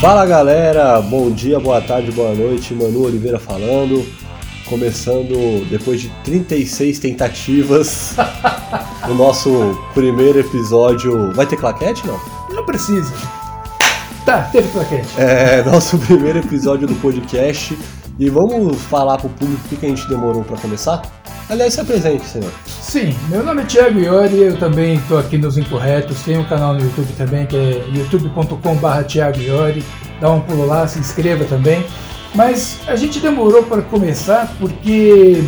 Fala galera, bom dia, boa tarde, boa noite, Manu Oliveira falando. Começando depois de 36 tentativas, o nosso primeiro episódio. Vai ter claquete não? Não precisa. Tá, teve claquete. É, nosso primeiro episódio do podcast. E vamos falar pro público por que a gente demorou para começar? Aliás, se apresente, senhor. Sim, meu nome é Thiago Iori, eu também estou aqui nos Incorretos, tenho um canal no YouTube também, que é youtube.com.br Thiago Iori, dá um pulo lá, se inscreva também. Mas a gente demorou para começar porque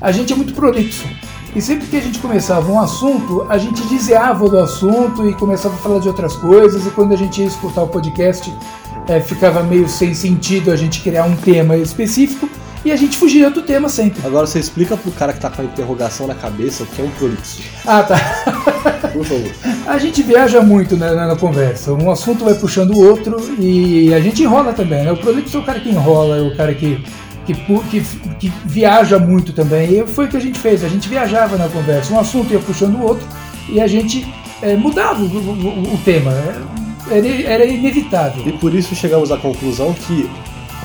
a gente é muito prolixo. E sempre que a gente começava um assunto, a gente desviava do assunto e começava a falar de outras coisas, e quando a gente ia escutar o podcast, é, ficava meio sem sentido a gente criar um tema específico e a gente fugia do tema sempre. Agora você explica pro cara que tá com a interrogação na cabeça o que é um prolixo. Ah, tá. Por favor. A gente viaja muito né, na, na conversa. Um assunto vai puxando o outro e a gente enrola também, né? O prolixo é o cara que enrola, é o cara que, que, que, que viaja muito também. E foi o que a gente fez. A gente viajava na conversa. Um assunto ia puxando o outro e a gente é, mudava o, o, o tema. Era, inevitável. E por isso chegamos à conclusão que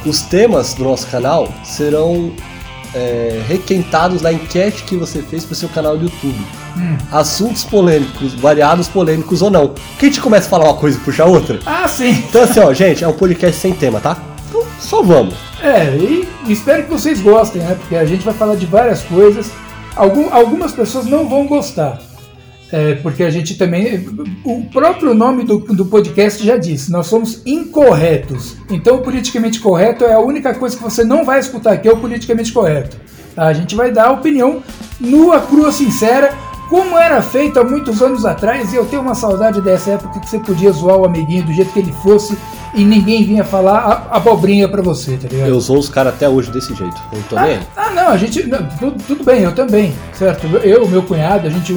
os temas do nosso canal serão é, requentados na enquete que você fez para o seu canal do YouTube. Hum. Assuntos polêmicos, variados polêmicos ou não. Que a gente começa a falar uma coisa e puxa outra. Ah, sim. Então assim, ó, gente, é um podcast sem tema, tá? Então só vamos. É, e espero que vocês gostem, né? Porque a gente vai falar de várias coisas. Algum, algumas pessoas não vão gostar. É, porque a gente também. O próprio nome do, do podcast já disse, nós somos incorretos. Então, o politicamente correto é a única coisa que você não vai escutar aqui, é o politicamente correto. Tá? A gente vai dar a opinião nua, crua, sincera, como era feito há muitos anos atrás, e eu tenho uma saudade dessa época que você podia zoar o amiguinho do jeito que ele fosse e ninguém vinha falar a abobrinha pra você, tá ligado? Eu sou os caras até hoje desse jeito. Eu tô nem aí. Ah, não, a gente. não, tudo, tudo bem, eu também, certo? Eu, meu cunhado, a gente.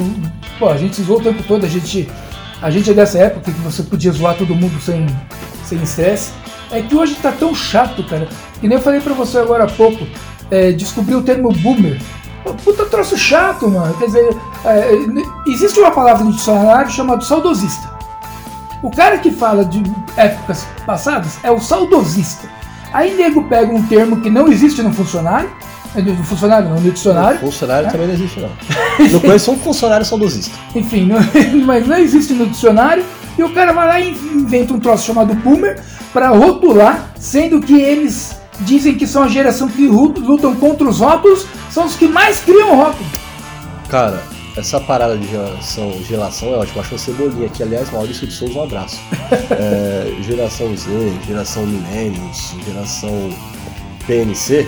Pô, a gente zoou o tempo todo, a gente. A gente é dessa época que você podia zoar todo mundo sem sem estresse. É que hoje tá tão chato, cara. Que nem eu falei pra você agora há pouco. É, descobri o termo boomer. Pô, Puta troço chato, mano. Quer dizer, é, existe uma palavra no dicionário chamada saudosista. O cara que fala de épocas passadas é o saudosista. Aí nego pega um termo que não existe no funcionário, é no funcionário não, no dicionário, Funcionário também não existe, não. Não conheço um funcionário saudosista. enfim, não- mas não existe no dicionário, e o cara vai lá e inventa um troço chamado boomer para rotular, sendo que eles dizem que são a geração que lutam contra os rótulos, são os que mais criam rótulos. Cara, essa parada de geração, geração é ótima. Acho uma cebolinha aqui, aliás, Maurício de Souza, um abraço. É, geração Z, geração Millennials, geração PNC,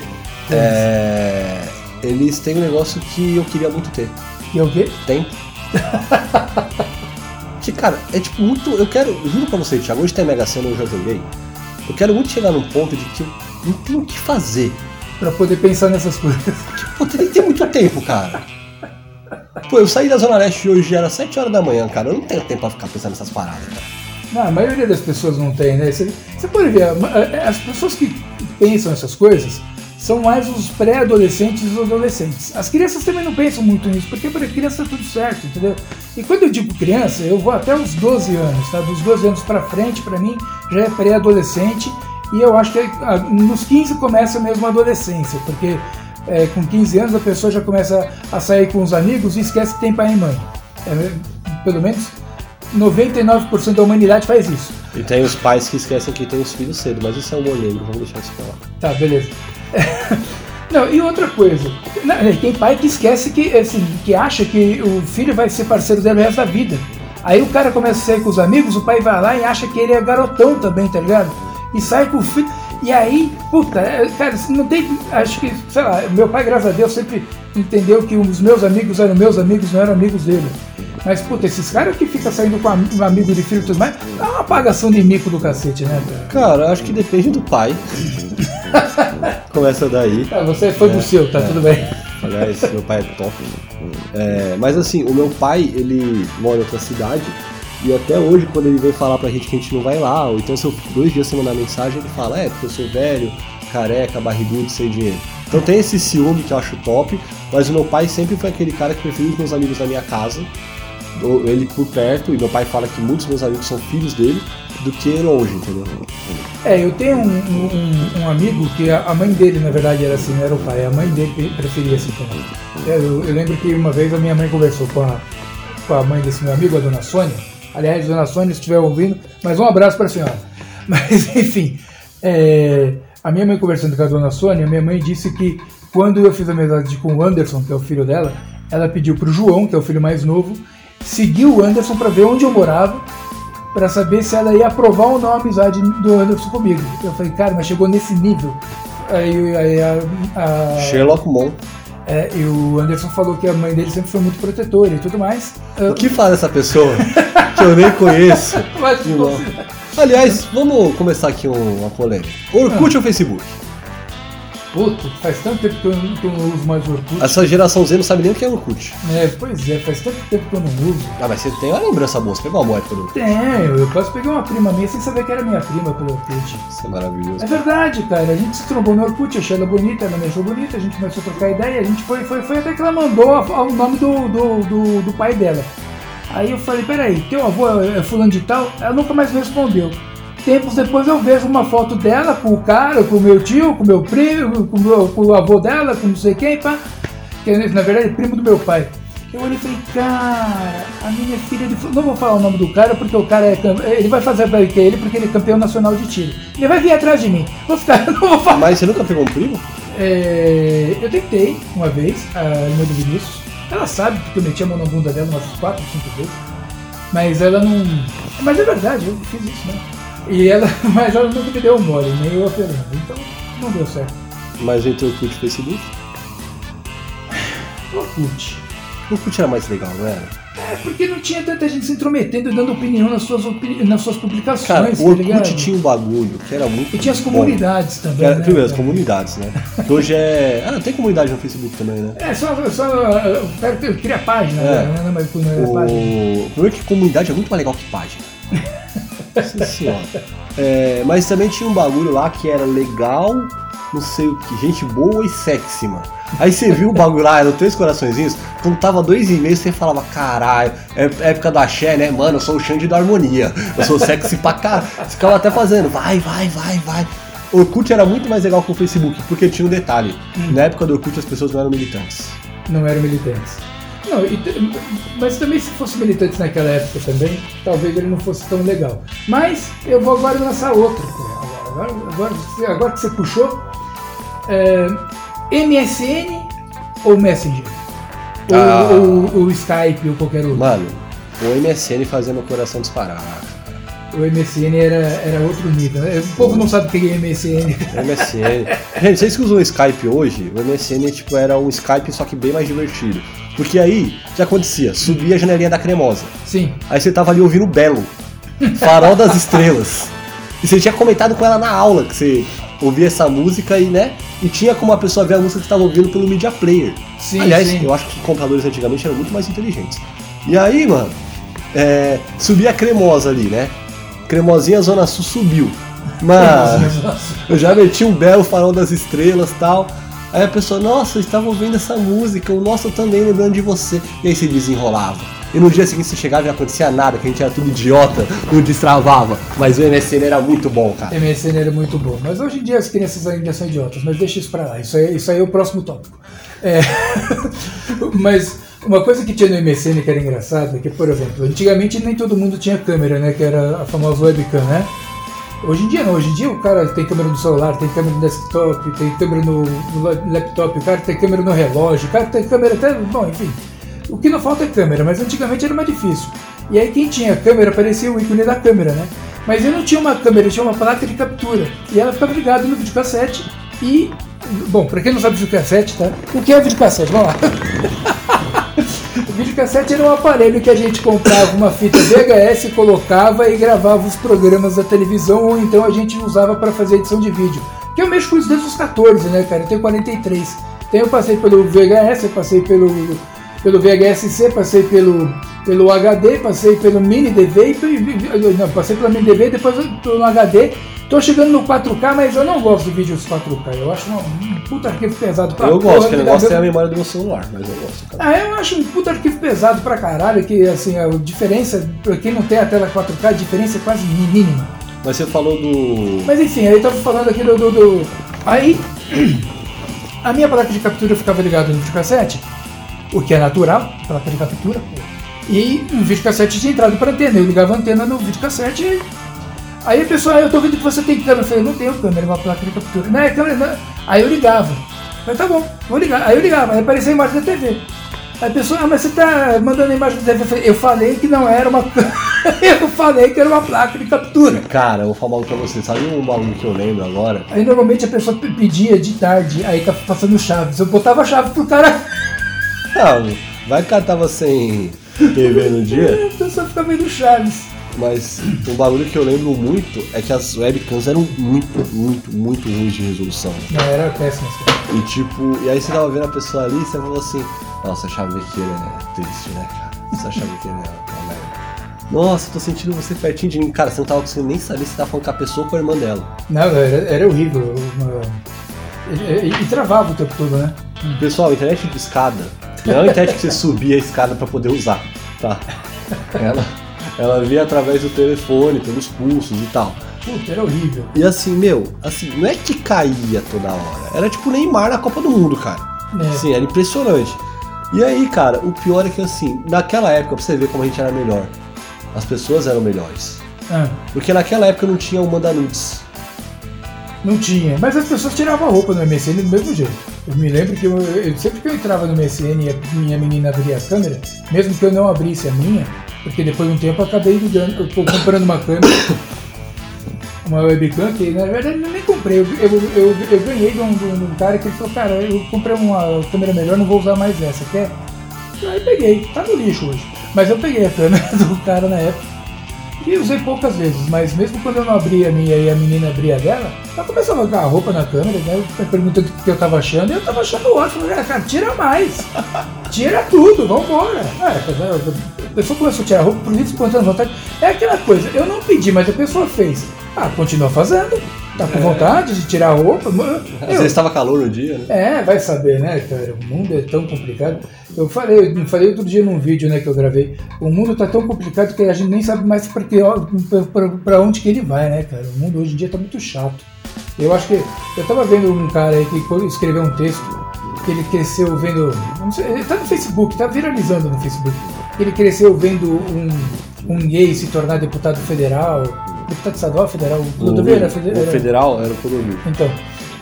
é, eles têm um negócio que eu queria muito ter. E é o quê? Tempo. que, cara, é tipo muito. Eu quero. Juro pra você, Thiago, hoje tem Mega Sena, eu já joguei. Eu quero muito chegar num ponto de que eu não tenho o que fazer. Pra poder pensar nessas coisas. Pô, tem que ter muito tempo, cara. Pô, eu saí da Zona Leste hoje, era 7 horas da manhã, cara. Eu não tenho tempo pra ficar pensando nessas paradas, cara. Não, a maioria das pessoas não tem, né? Você, você pode ver, as pessoas que pensam essas coisas são mais os pré-adolescentes e os adolescentes. As crianças também não pensam muito nisso, porque para criança tá tudo certo, entendeu? E quando eu digo criança, eu vou até os 12 anos, tá? Dos 12 anos para frente, para mim, já é pré-adolescente, e eu acho que ah, nos 15 começa mesmo a adolescência, porque é, com 15 anos a pessoa já começa a sair com os amigos e esquece que tem pai e mãe. É, pelo menos 99% da humanidade faz isso. E tem os pais que esquecem que tem os filhos cedo, mas isso é um negro, vamos deixar isso pra lá. Tá, beleza. Não, e outra coisa, não, tem pai que esquece que, assim, que acha que o filho vai ser parceiro dele o resto da vida. Aí o cara começa a sair com os amigos, o pai vai lá e acha que ele é garotão também, tá ligado? E sai com o filho. E aí, puta, é, cara, não tem. Acho que, sei lá, meu pai, graças a Deus, sempre entendeu que os meus amigos eram meus amigos, não eram amigos dele. Mas, puta, esses caras que ficam saindo com um amigo de filho e tudo mais, é uma apagação de mico do cacete, né, cara? Cara, acho que depende do pai. Começa daí. Ah, você foi do seu, tá tudo bem. Aliás, meu pai é top. É, mas assim, o meu pai, ele mora em outra cidade. E até hoje, quando ele vem falar pra gente que a gente não vai lá, ou então se eu dois dias sem mandar mensagem, ele fala, é, porque eu sou velho, careca, barrigudo, sem dinheiro. Então tem esse ciúme que eu acho top, mas o meu pai sempre foi aquele cara que preferia os meus amigos na minha casa, ele por perto, e meu pai fala que muitos meus amigos são filhos dele, do que longe, entendeu? É, eu tenho um, um- um amigo que a a mãe dele, na verdade, era assim, não era o pai, a mãe dele pre- preferia assim também. Eu, eu lembro que uma vez a minha mãe conversou com a, com a mãe desse meu amigo, a dona Sônia. Aliás, dona Sônia, se estiver ouvindo, mas um abraço para a senhora. Mas, enfim, é, a minha mãe conversando com a dona Sônia, minha mãe disse que quando eu fiz amizade com o Anderson, que é o filho dela, ela pediu pro João, que é o filho mais novo, seguir o Anderson para ver onde eu morava para saber se ela ia aprovar ou não a amizade do Anderson comigo. Eu falei, cara, mas chegou nesse nível. Aí, aí a, a- Sherlock Mon. é, e o Anderson falou que a mãe dele sempre foi muito protetora e tudo mais. O que fala essa pessoa que eu nem conheço? Mas, Irmão. Aliás, vamos começar aqui um- uma polêmica. Orkut ou Facebook? Puta, faz tanto tempo que eu, não- que eu não uso mais o Orkut. Essa geração Z não sabe nem o que é Orkut. É, pois é, faz tanto tempo que eu não uso. Ah, mas você tem uma lembrança boa, você pegou uma boa época do Orkut. Tenho, eu quase peguei uma prima minha sem saber que era minha prima pelo Orkut. Isso é maravilhoso. É verdade, cara. A gente se trombou no Orkut, achei ela bonita, ela me achou bonita, a gente começou a trocar ideia, a gente foi, foi, foi até que ela mandou o nome do, do, do, do pai dela. Aí eu falei, peraí, teu avô é é fulano de tal? Ela nunca mais me respondeu. Tempos depois eu vejo uma foto dela com o cara, com o meu tio, com o meu primo, com o, meu- com o avô dela, com não sei quem, pá. Que na verdade é primo do meu pai. Eu olhei e falei, cara, a minha filha de... Não vou falar o nome do cara, porque o cara é... Ele vai fazer que ele, porque ele é campeão nacional de tiro. Ele vai vir atrás de mim. Vou ficar... Não vou falar. Mas você nunca pegou um primo? É, eu tentei uma vez, a irmã do Vinícius. Ela sabe porque eu meti a mão na bunda dela umas 4, 5 vezes. Mas ela não. Mas é verdade, eu fiz isso, né? E ela. Mas ela nunca me deu mole, nem eu a Fernanda. Então não deu certo. Mas entre Orkut e Facebook? Orkut. Orkut era mais legal, não era? É porque não tinha tanta gente se intrometendo e dando opinião nas suas, opini... nas suas publicações. Cara, tá o Orkut ligado? tinha um bagulho que era muito E tinha as bom. comunidades também. Era, né, primeiro, as cara? comunidades, né? Que hoje é. Ah, tem comunidade no Facebook também, né? É, só, só uh, o cara cria página, É. né? Não, mas é página. O primeiro que comunidade é muito mais legal que página. Nossa senhora. É, mas também tinha um bagulho lá que era legal, não sei o que, gente boa e sexy, mano. Aí você viu o bagulho lá, eram três coraçõezinhos, quando tava dois e meio, você falava, caralho, é época da Xé, né? Mano, eu sou o Xande da harmonia, eu sou sexy pra caralho. Você ficava até fazendo, vai, vai, vai, vai. O Orkut era muito mais legal que o Facebook, porque tinha um detalhe. Na época do Orkut as pessoas não eram militantes. não eram militantes. Não, e mas também se fosse militante naquela época também, talvez ele não fosse tão legal. Mas eu vou agora lançar outra. Agora, agora, agora, agora que você puxou, é, MSN ou Messenger? Ou, Ah. ou- ou Skype ou qualquer outro. Mano, o MSN fazia meu coração disparar. O MSN era, era outro nível. né? O povo não sabe o que é MSN. MSN. Gente, vocês que usam o Skype hoje, o MSN tipo, era um Skype só que bem mais divertido. Porque aí, o que acontecia? Subia a janelinha da cremosa. Sim. Aí você tava ali ouvindo Belo, Farol das Estrelas. E você tinha comentado com ela na aula que você ouvia essa música e, né? E tinha como a pessoa ver a música que você tava ouvindo pelo Media Player. Sim, Aliás, sim. eu acho que os computadores antigamente eram muito mais inteligentes. E aí, mano, é, subia a cremosa ali, né? Cremosinha Zona Sul subiu. Mas eu já meti um belo farol das estrelas tal. Aí a pessoa, nossa, eu estava ouvindo essa música, o nosso também lembrando de você. E aí você desenrolava. E no dia seguinte você chegava e não acontecia nada, que a gente era tudo idiota, não destravava. Mas o MSN era muito bom, cara. MSN era muito bom. Mas hoje em dia as crianças ainda são idiotas, mas deixa isso pra lá. Isso aí, isso aí é o próximo tópico. É, mas uma coisa que tinha no MSN que era engraçada é que, por exemplo, antigamente nem todo mundo tinha câmera, né? Que era a famosa webcam, né? Hoje em dia não, hoje em dia o cara tem câmera no celular, tem câmera no desktop, tem câmera no, no laptop, o cara tem câmera no relógio, o cara tem câmera até. Bom, enfim. O que não falta é câmera, mas antigamente era mais difícil. E aí quem tinha câmera aparecia o ícone da câmera, né? Mas eu não tinha uma câmera, eu tinha uma placa de captura. E ela ficava ligada no videocassete e. Bom, pra quem não sabe videocassete, tá? O que é videocassete? Vamos lá. O videocassete era um aparelho que a gente comprava uma fita VHS, colocava e gravava os programas da televisão, ou então a gente usava para fazer edição de vídeo. Que eu mexo com isso desde os 14, né, cara? Eu tenho 43. Então eu passei pelo VHS, eu passei pelo, pelo VHS-C, passei pelo, pelo HD, passei pelo Mini DV, e, não, passei pelo Mini DV, depois pelo HD, Tô chegando no 4K, mas eu não gosto de vídeos 4K. Eu acho um puta arquivo pesado pra Eu gosto, porra, porque o me negócio é a memória do meu celular, mas eu gosto, cara. Ah, eu acho um puta arquivo pesado pra caralho, que assim, a diferença, pra quem não tem a tela 4K, a diferença é quase mínima. Mas você falou do. Mas enfim, aí tava falando aqui do. do- do- Aí, a minha placa de captura ficava ligada no videocassete, o que é natural, placa de captura, e um videocassete tinha entrado para antena. Eu ligava a antena no videocassete e. Aí a pessoa, "Ah, eu tô vendo que você tem câmera. Eu falei, não tenho câmera, é uma placa de captura. Não, é câmera, não. Aí eu ligava. Eu falei, tá bom, vou ligar. Aí eu ligava, aí aparecia a imagem da TV. Aí a pessoa, ah, mas você tá mandando a imagem da TV. Eu falei, eu falei que não era uma. eu falei que era uma placa de captura. Cara, eu vou falar algo pra você. Sabe um bagulho que eu lembro agora? Aí normalmente a pessoa pe- pedia de tarde, aí tá passando chaves. Eu botava a chave pro cara, Não, vai que o cara tava sem TV no dia, a pessoa fica vendo chaves. Mas um bagulho que eu lembro muito é que as webcams eram muito, muito, muito ruins de resolução. Não, era péssimo. assim. E tipo, e aí você tava vendo a pessoa ali e você falou assim, nossa, a chavequeira é triste, né, cara? Essa chavequeira é uma merda. Nossa, tô sentindo você pertinho de mim. Cara, você não tava conseguindo nem saber se tava falando com a pessoa ou com a irmã dela. Não, era, era horrível. E, e- e travava o tempo todo, né? Pessoal, internet de escada. Não é uma internet que você subia a escada pra poder usar, tá? Ela, ela via através do telefone, pelos pulsos e tal. Puta, era horrível. E assim, meu, assim, não é que caía toda hora. Era tipo Neymar na Copa do Mundo, cara. É. Assim, era impressionante. E aí, cara, o pior é que assim, naquela época, pra você ver como a gente era melhor, as pessoas eram melhores. Ah, Porque naquela época não tinha o Manda Nudes. não tinha. Mas as pessoas tiravam a roupa no MSN do mesmo jeito. Eu me lembro que eu, eu- sempre que eu entrava no MSN e a minha menina abria a câmera, mesmo que eu não abrisse a minha, porque depois de um tempo eu acabei ligando, eu tô comprando uma câmera, uma webcam, que na verdade eu nem comprei, eu, eu, eu, eu ganhei de um, de um- cara que ele falou, cara, eu comprei uma câmera melhor, não vou usar mais essa, quer? Aí peguei, tá no lixo hoje. Mas eu peguei a câmera do cara na época. E usei poucas vezes, mas mesmo quando eu não abria a minha e a menina abria a dela, ela começou a colocar a roupa na câmera, né? perguntando o que eu tava achando, e eu tava achando ótimo. Falei, "Ah, cara, tira mais, tira tudo, vambora. É, a pessoa começou a tirar a roupa por isso, espontânea vontade. É aquela coisa, eu não pedi, mas a pessoa fez. Ah, continua fazendo, tá com vontade de tirar a roupa. mano. Às Eu- vezes tava calor no dia, né? é, vai saber, né, cara? O mundo é tão complicado. Eu falei, eu falei outro dia num vídeo, né, que eu gravei. O mundo tá tão complicado que a gente nem sabe mais pra, que, pra, pra- onde que ele vai, né, cara? O mundo hoje em dia tá muito chato. Eu acho que. Eu tava vendo um cara aí que escreveu um texto, que ele cresceu vendo. Não sei, ele tá no Facebook, tá viralizando no Facebook. Ele cresceu vendo um, um gay se tornar deputado federal. Deputado estadual federal? O, era o fede- era- federal era o condomínio. então,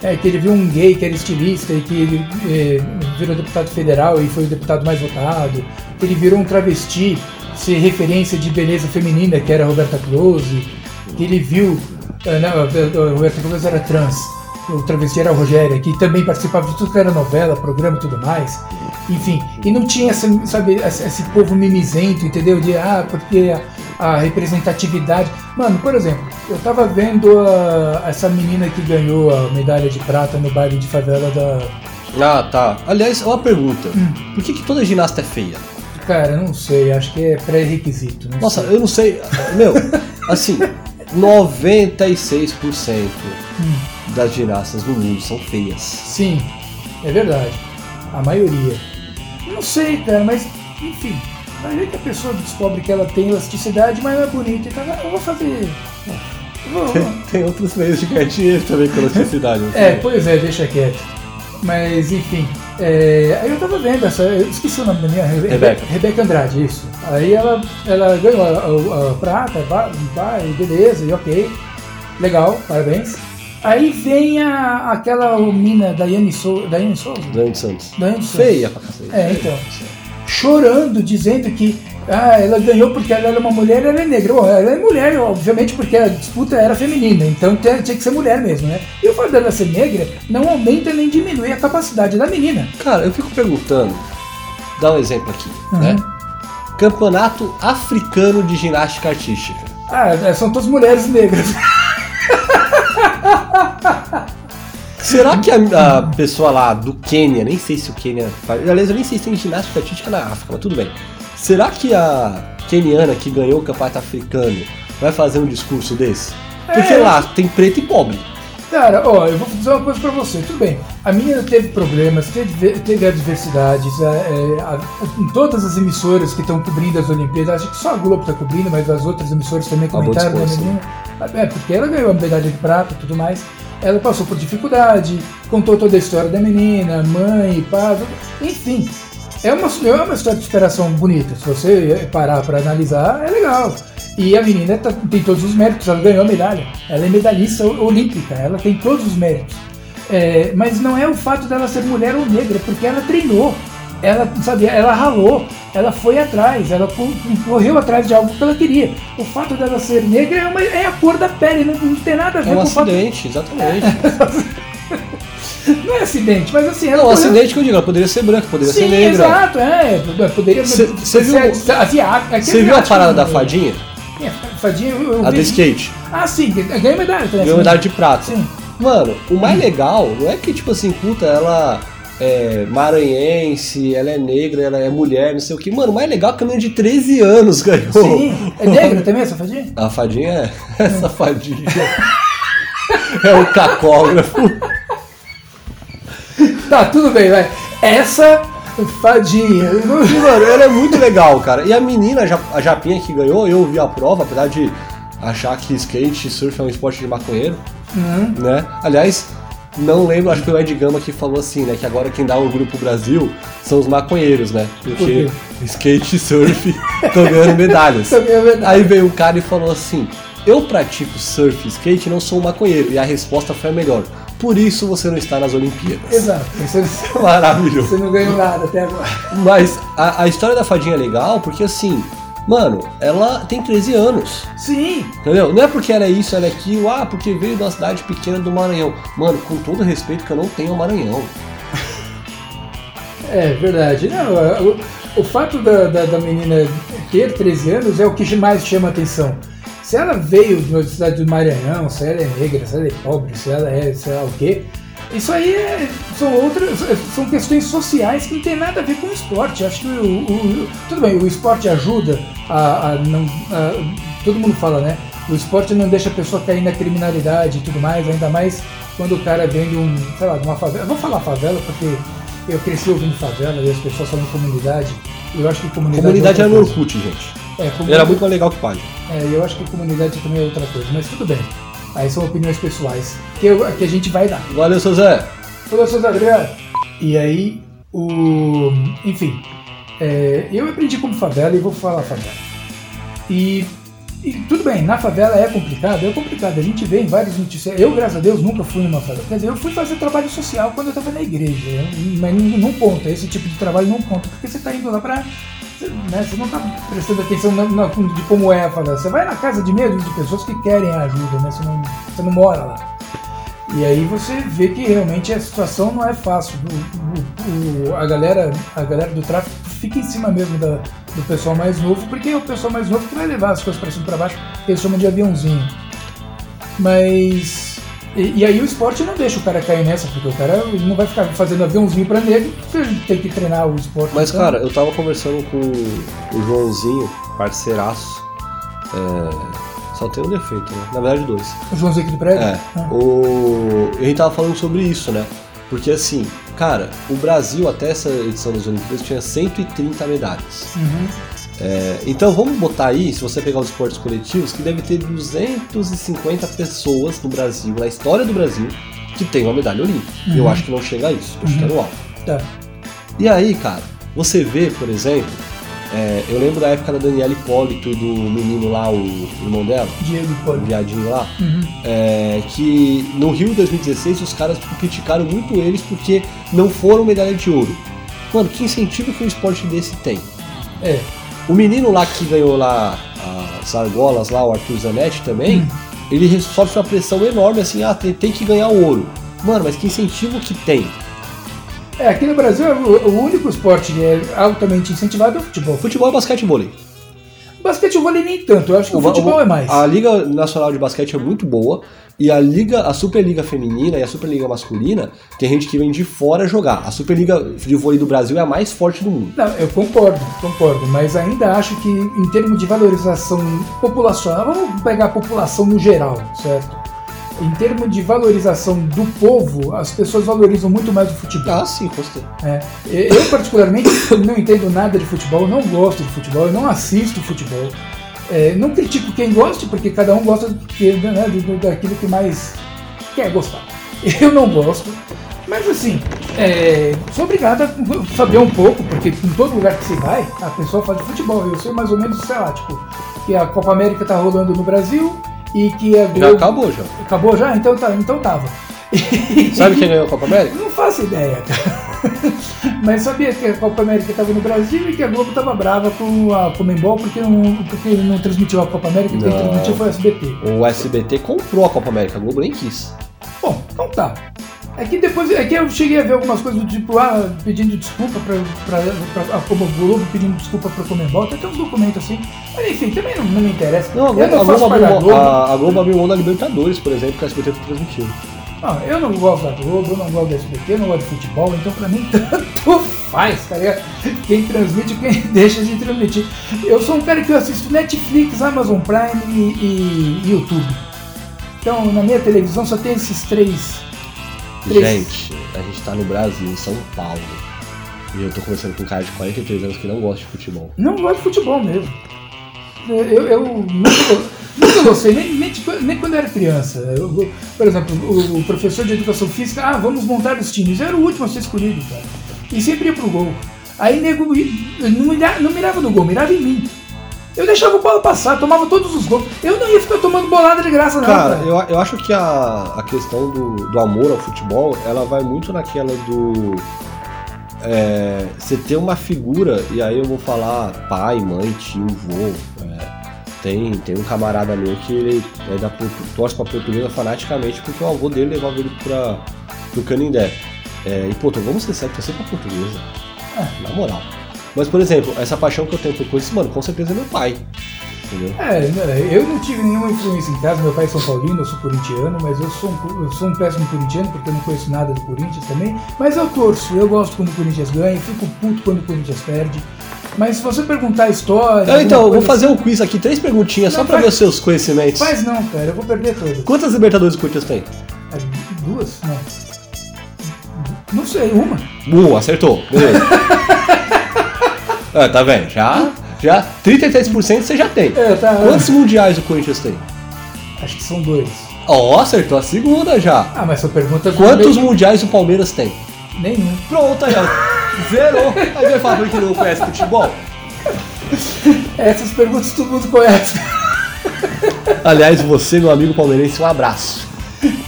é que ele viu um gay que era estilista e que ele eh, virou deputado federal e foi o deputado mais votado. Ele virou um travesti, ser referência de beleza feminina, que era a Roberta Close. Que ele viu. eh, não, a Roberta Close era trans. O travesti era a Rogéria, que também participava de tudo que era novela, programa e tudo mais. Enfim, e não tinha essa, sabe, esse, povo mimizento, entendeu? De, ah, porque a, a representatividade. Mano, por exemplo, eu tava vendo a- essa menina que ganhou a medalha de prata no baile de favela da. Ah, tá. Aliás, uma pergunta. Hum. Por que, que toda ginasta é feia? Cara, não sei, acho que é pré-requisito. Nossa, sei. eu não sei. Meu, assim, 96% das ginastas do mundo são feias. Sim, é verdade. A maioria. Não sei, cara, mas enfim. Vai ver que a pessoa descobre que ela tem elasticidade, mas não é bonita. Então, eu vou fazer. Eu vou- Tem outros meios de ganhar dinheiro também com elasticidade. É, pois é, deixa quieto. Mas enfim. é, aí eu tava vendo essa. Eu esqueci o nome da minha. Rebe- Rebeca. Rebeca Andrade, isso. Aí ela, ela ganhou a, a- a prata, vai, beleza, e ok. Legal, parabéns. Aí vem a, aquela mina Daiane Souza. Daiane Souza? Dani Santos. Daiane Souza. Feia pra cacete. É, então. Chorando, dizendo que ah, ela ganhou porque ela era uma mulher e ela é negra. Bom, ela é mulher, obviamente, porque a disputa era feminina, então tinha, tinha que ser mulher mesmo, né? E o fato dela ser negra não aumenta nem diminui a capacidade da menina. Cara, eu fico perguntando. Dá um exemplo aqui, Uhum. né? Campeonato Africano de Ginástica Artística. Ah, são todas mulheres negras. Será que a, a pessoa lá do Quênia, nem sei se o Quênia faz. Aliás, eu nem sei se tem ginástica artística na África, mas tudo bem. Será que a queniana que ganhou o campeonato africano vai fazer um discurso desse? Porque É. lá tem preto e pobre. Cara, ó, eu vou dizer uma coisa pra você. Tudo bem, a menina teve problemas, teve, teve adversidades. é, é, em todas as emissoras que estão cobrindo as Olimpíadas, acho que só a Globo está cobrindo, mas as outras emissoras também comentaram da disposto, menina. É, porque ela ganhou a medalha de prata e tudo mais. Ela passou por dificuldade, contou toda a história da menina, mãe, pai, enfim. É uma, é uma história de superação bonita. Se você parar para analisar, é legal. E a menina tá- tem todos os méritos, ela ganhou a medalha. Ela é medalhista olímpica, ela tem todos os méritos. É, mas não é o fato dela ser mulher ou negra, porque ela treinou, ela, sabe, ela ralou, ela foi atrás, ela co- correu atrás de algo que ela queria. O fato dela ser negra é, uma- é a cor da pele, não, não tem nada a ver É um com o fato. acidente, exatamente. Não é acidente, mas assim, ela Não, correu- acidente que eu digo, ela poderia ser branca, poderia ser Sim, negra. exato, é. Poderia Cê- cê viu- ser é Você viu a parada da fadinha? É, fadinha, eu, eu A vi. do skate? Ah, sim, ganhou medalha. Ganhou medalha de prata. Sim. Mano, o mais legal não é que, tipo assim, puta, ela é maranhense, ela é negra, ela é mulher, não sei o que. Mano, o mais legal é que a menina de 13 anos ganhou. Sim. É negra também essa fadinha? A fadinha é. Essa fadinha. é o cacógrafo. Tá, tudo bem, vai. Essa fadinha. Mano, ela é muito legal, cara. E a menina, a Japinha que ganhou, eu vi a prova, apesar de achar que skate e surf é um esporte de maconheiro, Uhum. né? Aliás, não lembro, acho que foi o Ed Gama que falou assim, né? Que agora quem dá orgulho pro Brasil são os maconheiros, né? Porque quê? skate e surf estão ganhando medalhas. Aí veio um cara e falou assim: Eu pratico surf e skate e não sou um maconheiro. E a resposta foi a melhor. Por isso você não está nas Olimpíadas. Exato. Maravilhoso. você não ganhou nada até agora. Mas a, a história da fadinha é legal porque assim, mano, ela tem 13 anos. Sim. Entendeu? Não é porque ela é isso, ela é aquilo, ah, porque veio de uma cidade pequena do Maranhão. Mano, com todo respeito que eu não tenho ao Maranhão. É verdade. Não, o, o fato da, da, da menina ter 13 anos é o que mais chama atenção. Se ela veio de uma cidade do Maranhão, se ela é negra, se ela é pobre, se ela é sei lá o quê, isso aí é- são outras, são questões sociais que não tem nada a ver com o esporte. Acho que o, o- tudo bem, o esporte ajuda a, a não, a- todo mundo fala, né? O esporte não deixa a pessoa cair na criminalidade e tudo mais, ainda mais quando o cara vem de um, sei lá, de uma favela. Eu vou falar favela porque eu cresci ouvindo favela e as pessoas falam comunidade. Eu acho que comunidade. Comunidade é era no. Orkut, gente. É, comunidade- Era muito mais legal que página. é, eu acho que comunidade também é outra coisa, mas tudo bem. Aí são opiniões pessoais que, eu- que a gente vai dar. Valeu, seu Zé. Falou, seus Adriano. E aí, o. Enfim, é, eu aprendi como favela e vou falar favela. E, e tudo bem, na favela é complicado, é complicado. A gente vê em vários noticiários. Eu, graças a Deus, nunca fui numa favela. Quer dizer, eu fui fazer trabalho social quando eu estava na igreja. eu- Mas não, não conta, esse tipo de trabalho não conta, porque você está indo lá para. Né, você não está prestando atenção na, na- de como é a favela. Você vai na casa de mesmo de pessoas que querem ajuda, né? Você não, você não mora lá. E aí você vê que realmente a situação não é fácil. O- o- o- a, galera, a galera do tráfico fica em cima mesmo da- do pessoal mais novo, porque é o pessoal mais novo que vai levar as coisas para cima e para baixo, eles chamam de aviãozinho. Mas. E, e aí o esporte não deixa o cara cair nessa, porque o cara não vai ficar fazendo aviãozinho negro, você tem que treinar o esporte. Mas, então- cara, eu tava conversando com o Joãozinho, parceiraço. É... Só tem um defeito, né? Na verdade, dois. O Joãozinho aqui do prédio? É. Ah. O... A gente tava falando sobre isso, né? Porque assim, cara, o Brasil até essa edição das Olimpíadas tinha 130 medalhas. Uhum. É, então vamos botar aí, se você pegar os esportes coletivos, que deve ter 250 pessoas no Brasil, na história do Brasil, que tem uma medalha olímpica. Uhum. Eu acho que não chega a isso, tô chutando alto. Tá. E aí, cara, você vê, por exemplo, é, eu lembro da época da Daniela Hipólito, do menino lá, o irmão dela, Diego o Poli. viadinho lá, Uhum. é, que no Rio 2016 os caras tipo, criticaram muito eles porque não foram medalha de ouro. Mano, que incentivo que um esporte desse tem? É. O menino lá que ganhou lá as argolas lá, o Arthur Zanetti também, Hum. ele sofre uma pressão enorme assim, ah, tem, tem que ganhar o ouro. Mano, mas que incentivo que tem? É, aqui no Brasil o, o único esporte que é altamente incentivado é o futebol. Futebol basquete e vôlei. Basquete o vôlei nem tanto. Eu acho que o, o futebol é mais. A Liga Nacional de Basquete é muito boa. E a Liga, a Superliga Feminina e a Superliga Masculina, tem gente que vem de fora jogar. A Superliga de vôlei do Brasil é a mais forte do mundo. Não, eu concordo, concordo. Mas ainda acho que, em termos de valorização populacional, vamos pegar a população no geral, certo? Em termos de valorização do povo, as pessoas valorizam muito mais o futebol. Ah, sim, gostei. É. Eu, particularmente, não entendo nada de futebol, não gosto de futebol, eu não assisto futebol. É, não critico quem goste, porque cada um gosta né, daquilo que mais quer gostar. Eu não gosto, mas assim, é, sou obrigado a saber um pouco, porque em todo lugar que você vai, a pessoa fala de futebol. Eu sei mais ou menos, sei lá, tipo, que a Copa América tá rolando no Brasil e que a Globo... Já acabou já. Acabou já? Então, tá, então tava. Sabe quem ganhou a Copa América? Não faço ideia, cara. Mas sabia que a Copa América estava no Brasil e que a Globo estava brava com a Comembol porque não, porque não transmitiu a Copa América, quem transmitiu foi o SBT. O SBT comprou a Copa América, a Globo nem quis. Bom, então tá. É que depois é que eu cheguei a ver algumas coisas do tipo, ah, pedindo desculpa pra, pra, pra, a Globo pedindo desculpa pra Comembol, tem até uns documentos assim. Mas enfim, também não, não me interessa. Não, a Globo, não a Globo, abriu, Globo. A, a Globo abriu mão da Libertadores, por exemplo, que a SBT tá transmitindo. Não, eu não gosto da Globo, eu não gosto da SBT, eu não gosto de futebol, então pra mim tanto faz, tá ligado? Quem transmite, quem deixa de transmitir. Eu sou um cara que eu assisto Netflix, Amazon Prime e, e YouTube. Então na minha televisão só tem esses três. Gente, a gente tá no Brasil, em São Paulo. E eu tô conversando com um cara de 43 anos que não gosta de futebol. Não gosta de futebol mesmo. Eu, eu, eu Nunca gostei, nem, nem, nem quando eu era criança. Eu, por exemplo, o, o, professor de educação física, ah, vamos montar os times. Eu era o último a ser escolhido, cara. E sempre ia pro gol. Aí nego não, mirava, não mirava no gol, mirava em mim. Eu deixava o bola passar, tomava todos os gols. Eu não ia ficar tomando bolada de graça, não. Cara, cara. Eu, eu acho que a, a questão do, do amor ao futebol, ela vai muito naquela do. É, você ter uma figura, e aí eu vou falar pai, mãe, tio, vô, é, tem, tem um camarada meu que ele é da, torce pra portuguesa fanaticamente porque o avô dele levava ele pra, pro Canindé. É, e, pô, então vamos ser sérios, torcer pra portuguesa. É, na moral. Mas, por exemplo, essa paixão que eu tenho por coisas, mano, com certeza é meu pai. Entendeu? É, eu não tive nenhuma influência em casa, meu pai é São Paulino, eu sou corintiano, mas eu sou, um, eu sou um péssimo corintiano porque eu não conheço nada do Corinthians também. Mas eu torço, eu gosto quando o Corinthians ganha, fico puto quando o Corinthians perde. Mas se você perguntar a história. Ah, então, eu vou fazer assim, um quiz aqui, três perguntinhas não, só pra faz, ver os seus conhecimentos. Faz não, cara, eu vou perder todas. Quantas Libertadores o Corinthians tem? É, duas? Não. Não sei, uma. Uh, acertou, beleza. ah, tá vendo? Já, já 33% você já tem. É, tá, Quantos mundiais o Corinthians tem? Acho que são dois. Ó, oh, acertou a segunda já. Ah, mas sua pergunta. Quantos meio... mundiais o Palmeiras tem? Nenhum. Pronto, aí, ó. Zerou. Aí vai falar que não conhece futebol. Essas perguntas todo mundo conhece. Aliás, você, meu amigo palmeirense, um abraço.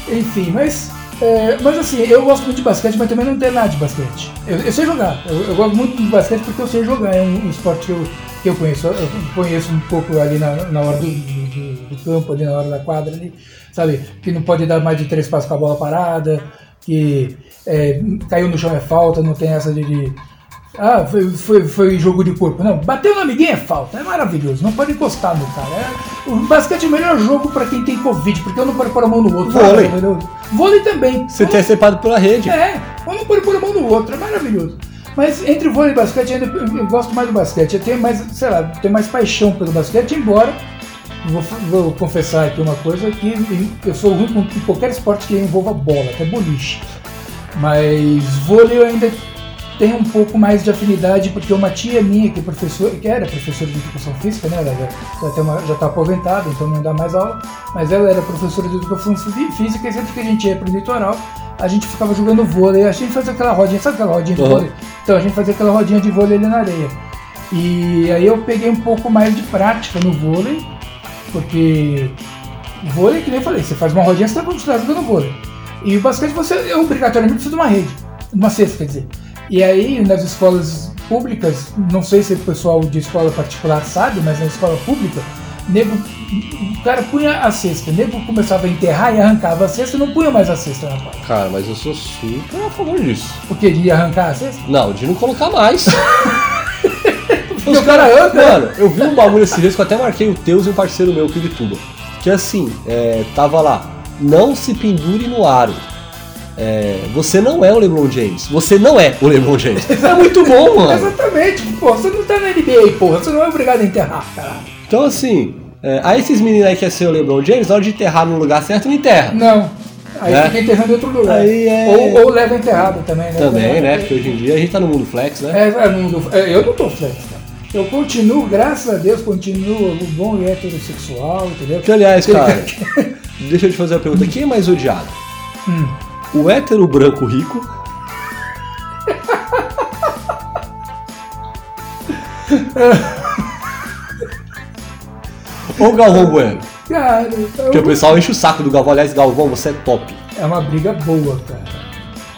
Enfim, mas. É, mas assim, eu gosto muito de basquete, mas também não tenho nada de basquete. Eu, eu sei jogar. Eu, eu, gosto muito de basquete porque eu sei jogar. É um, um esporte que eu, que eu conheço. Eu conheço um pouco ali na, na hora do, do, do, campo, ali na hora da quadra, ali, sabe? Que não pode dar mais de três passos com a bola parada, que é, caiu no chão é falta, não tem essa de. de ah, foi, foi, foi, jogo de corpo. Não, bateu no amiguinho é falta. É maravilhoso. Não pode encostar no cara. É, o basquete é o melhor jogo para quem tem Covid, porque eu não pode pôr a mão no outro. Vôlei. É vôlei também. Você tem separado pela rede. É, ou não pode pôr a mão no outro. É maravilhoso. Mas entre vôlei e basquete, ainda eu gosto mais do basquete. Eu tenho mais, sei lá, tenho mais paixão pelo basquete, embora Vou, vou, confessar aqui uma coisa que eu sou ruim com qualquer esporte que envolva bola, até boliche. Mas vôlei eu ainda tenho um pouco mais de afinidade, porque uma tia minha, que, é professor, que era professora de educação física, né, ela já está aposentada, então não dá mais aula, mas ela era professora de educação física e sempre que a gente ia para o litoral, a gente ficava jogando vôlei, a gente fazia aquela rodinha, sabe aquela rodinha de uhum. vôlei? Então a gente fazia aquela rodinha de vôlei ali na areia. E aí eu peguei um pouco mais de prática no vôlei, porque vôlei, que nem eu falei, você faz uma rodinha, você está jogando vôlei. E o basquete você obrigatoriamente precisa de uma rede, uma cesta, quer dizer. E aí nas escolas públicas, não sei se o pessoal de escola particular sabe, mas na escola pública, nego, o cara punha a cesta, o nego começava a enterrar e arrancava a cesta e não punha mais a cesta na quadra. Cara, mas eu sou super a favor disso. Porque de arrancar a cesta? Não, de não colocar mais. Porque o cara anda. Mano, eu vi um bagulho esses dias que eu até marquei o Teus e um parceiro meu, o Pirituba. Que assim, é, tava lá, não se pendure no aro. É, você não é o LeBron James. Você não é o LeBron James. É muito bom, mano. Exatamente. Pô, você não tá na NBA, porra. Você não é obrigado a enterrar, caralho. Então assim, é, aí esses meninos aí que querem ser o LeBron James, na hora de enterrar no lugar certo, não enterra. Não. Aí É. fica enterrando em outro lugar. Aí é- ou, ou leva enterrado também, né? Também, né? Porque hoje em dia a gente tá no mundo flex, né? É, é, não- é, eu não tô flex, cara. Eu continuo, graças a Deus, continuo bom e heterossexual, entendeu? Que aliás, cara, deixa eu te fazer uma pergunta. Quem é mais odiado? Hum. O hétero branco rico ou o Galvão Bueno? Cara, Porque o eu, pessoal enche o saco do Galvão. Aliás, Galvão, você é top. é uma briga boa, cara.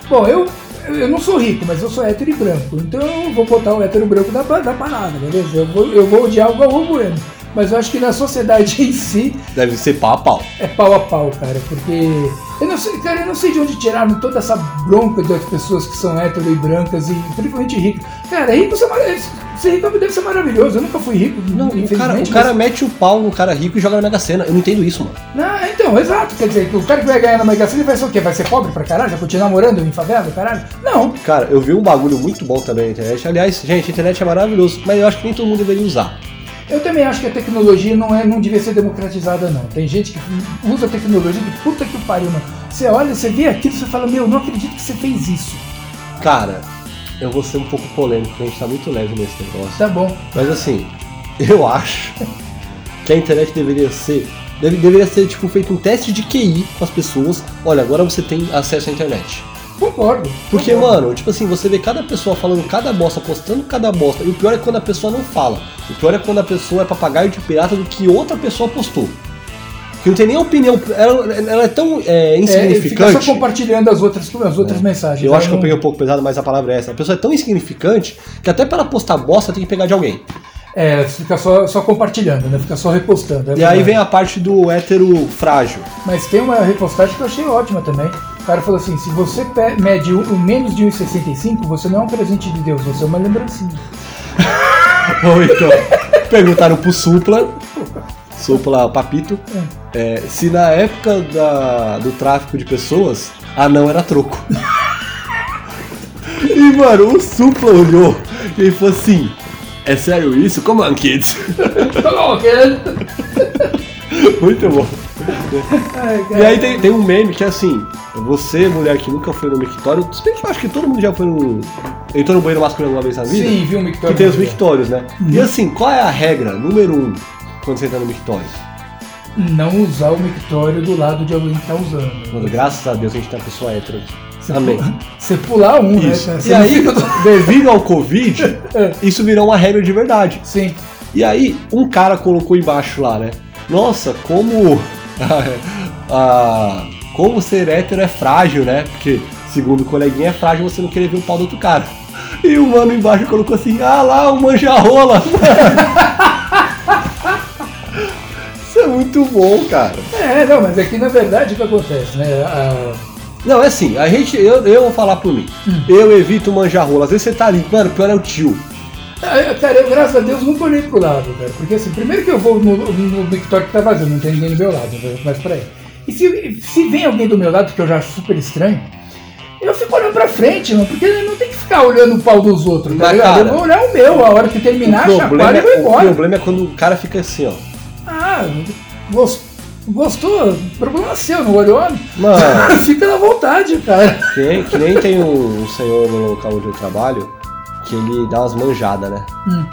Bom, eu, eu não sou rico, mas eu sou hétero e branco. Então eu vou botar o hétero branco da, da parada, beleza? Eu vou, eu vou odiar o Galvão Bueno. Mas eu acho que na sociedade em si Deve ser pau a pau. é pau a pau, cara, porque eu não sei, cara, eu não sei de onde tiraram toda essa bronca das pessoas que são hétero e brancas e principalmente ricas. Cara, rico ser, rico deve ser maravilhoso. Eu nunca fui rico, Não, o cara, o cara mete o pau no cara rico e joga na Mega Sena. Eu não entendo isso, mano. mas- Não, então, exato. Quer dizer, o cara que vai ganhar na Mega Sena vai ser o quê? Vai ser pobre pra caralho? Vai continuar morando em favela, caralho? Não. Cara, eu vi um bagulho muito bom também na internet. Aliás, gente, a internet é maravilhoso, mas eu acho que nem todo mundo deveria usar. Eu também acho que a tecnologia não, é, não devia ser democratizada, não. Tem gente que usa a tecnologia que puta que pariu, mano. Você olha, você vê aquilo, você fala, meu, não acredito que você fez isso. Cara, eu vou ser um pouco polêmico, porque a gente tá muito leve nesse negócio. Tá bom. Mas assim, eu acho que a internet deveria ser. deve- deveria ser, tipo, feito um teste de QI com as pessoas. Olha, agora você tem acesso à internet. Concordo. Porque, concordo. mano, tipo assim, você vê cada pessoa falando cada bosta, postando cada bosta. E o pior é quando a pessoa não fala. O pior é quando a pessoa é papagaio de pirata do que outra pessoa postou. Que não tem nem opinião. Ela, ela é tão é, É, ele fica insignificante. só compartilhando as outras, as outras mensagens. eu Aí acho que eu não- peguei um pouco pesado, mas a palavra é essa. A pessoa é tão insignificante que até pra ela postar bosta tem que pegar de alguém. É, fica só, só compartilhando, né? Fica só repostando. é E aí verdade. vem a parte do hétero frágil. Mas tem uma repostagem que eu achei ótima também. O cara falou assim: se você mede um, menos de 1,65, você não é um presente de Deus, você é uma lembrancinha. Ou então, perguntaram pro Supla, Supla Papito, é, se na época da- do tráfico de pessoas, anão era troco. E, mano, o Supla olhou e ele falou assim: É sério isso? Come on, kids. Muito bom. Ai, E aí tem, tem um meme que é assim: você, mulher que nunca foi no mictório, se bem que eu acho que todo mundo já foi no. entrou no banheiro masculino uma vez na vida. Sim, viu o Mictório? Que tem os mictórios, né? E assim, qual é a regra número um quando você entra no mictório? Não usar o mictório do lado de alguém que tá usando. Mano, graças a Deus a gente tem uma pessoa hétero aqui. Você Amém. pu- Você pular um, Isso. né? Você E aí, fica devido ao Covid, isso virou uma regra de verdade. Sim. E aí, um cara colocou embaixo lá, né? Nossa, como. ah, como ser hétero é frágil, né? Porque, segundo o coleguinha, é frágil você não querer ver o pau do outro cara. E o mano embaixo colocou assim: ah lá, o manjarrola. Isso é muito bom, cara. É, não, mas aqui na verdade o que acontece, né? A- Não, é assim, a gente, eu, eu vou falar por mim. Eu evito manjar rola. Às vezes você tá ali, mano, pior é o tio. A- Cara, eu, graças a Deus, nunca olhei pro lado. Porque assim, primeiro que eu vou no, no mictório que tá vazio, não tem ninguém do meu lado, né? mas por aí. E se, se vem alguém do meu lado, que eu já acho super estranho, eu fico olhando pra frente, mano, porque não tem que ficar olhando o pau dos outros, tá ligado? cara, Eu vou olhar o meu, a hora que terminar, o, chacoalha e vou é, o embora. problema é quando o cara fica assim, ó. Ah, gos- gostou? Problema seu, não olhou? Mano, Fica na vontade, cara. que nem, que nem tem um, um senhor no local onde eu trabalho que ele dá umas manjadas, né? Hum.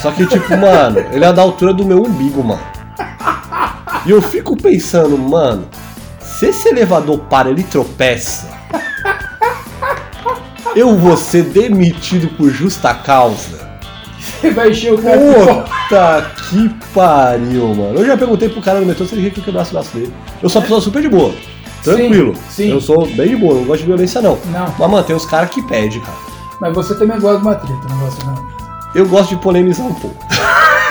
Só que, tipo, mano, ele é da altura do meu umbigo, mano. E eu fico pensando, mano, se esse elevador para, ele tropeça. Eu vou ser demitido por justa causa. Você vai encher o cara. Puta que pariu, mano. Eu já perguntei pro cara no metrô se ele queria que eu quebrasse o braço dele. Eu sou uma pessoa super de boa. Tranquilo. sim. Eu sou bem de boa, não gosto de violência não. Não. Mas, mano, tem uns caras que pedem, cara. Mas você também gosta de uma treta, não gosta não? Eu gosto de polemizar um pouco.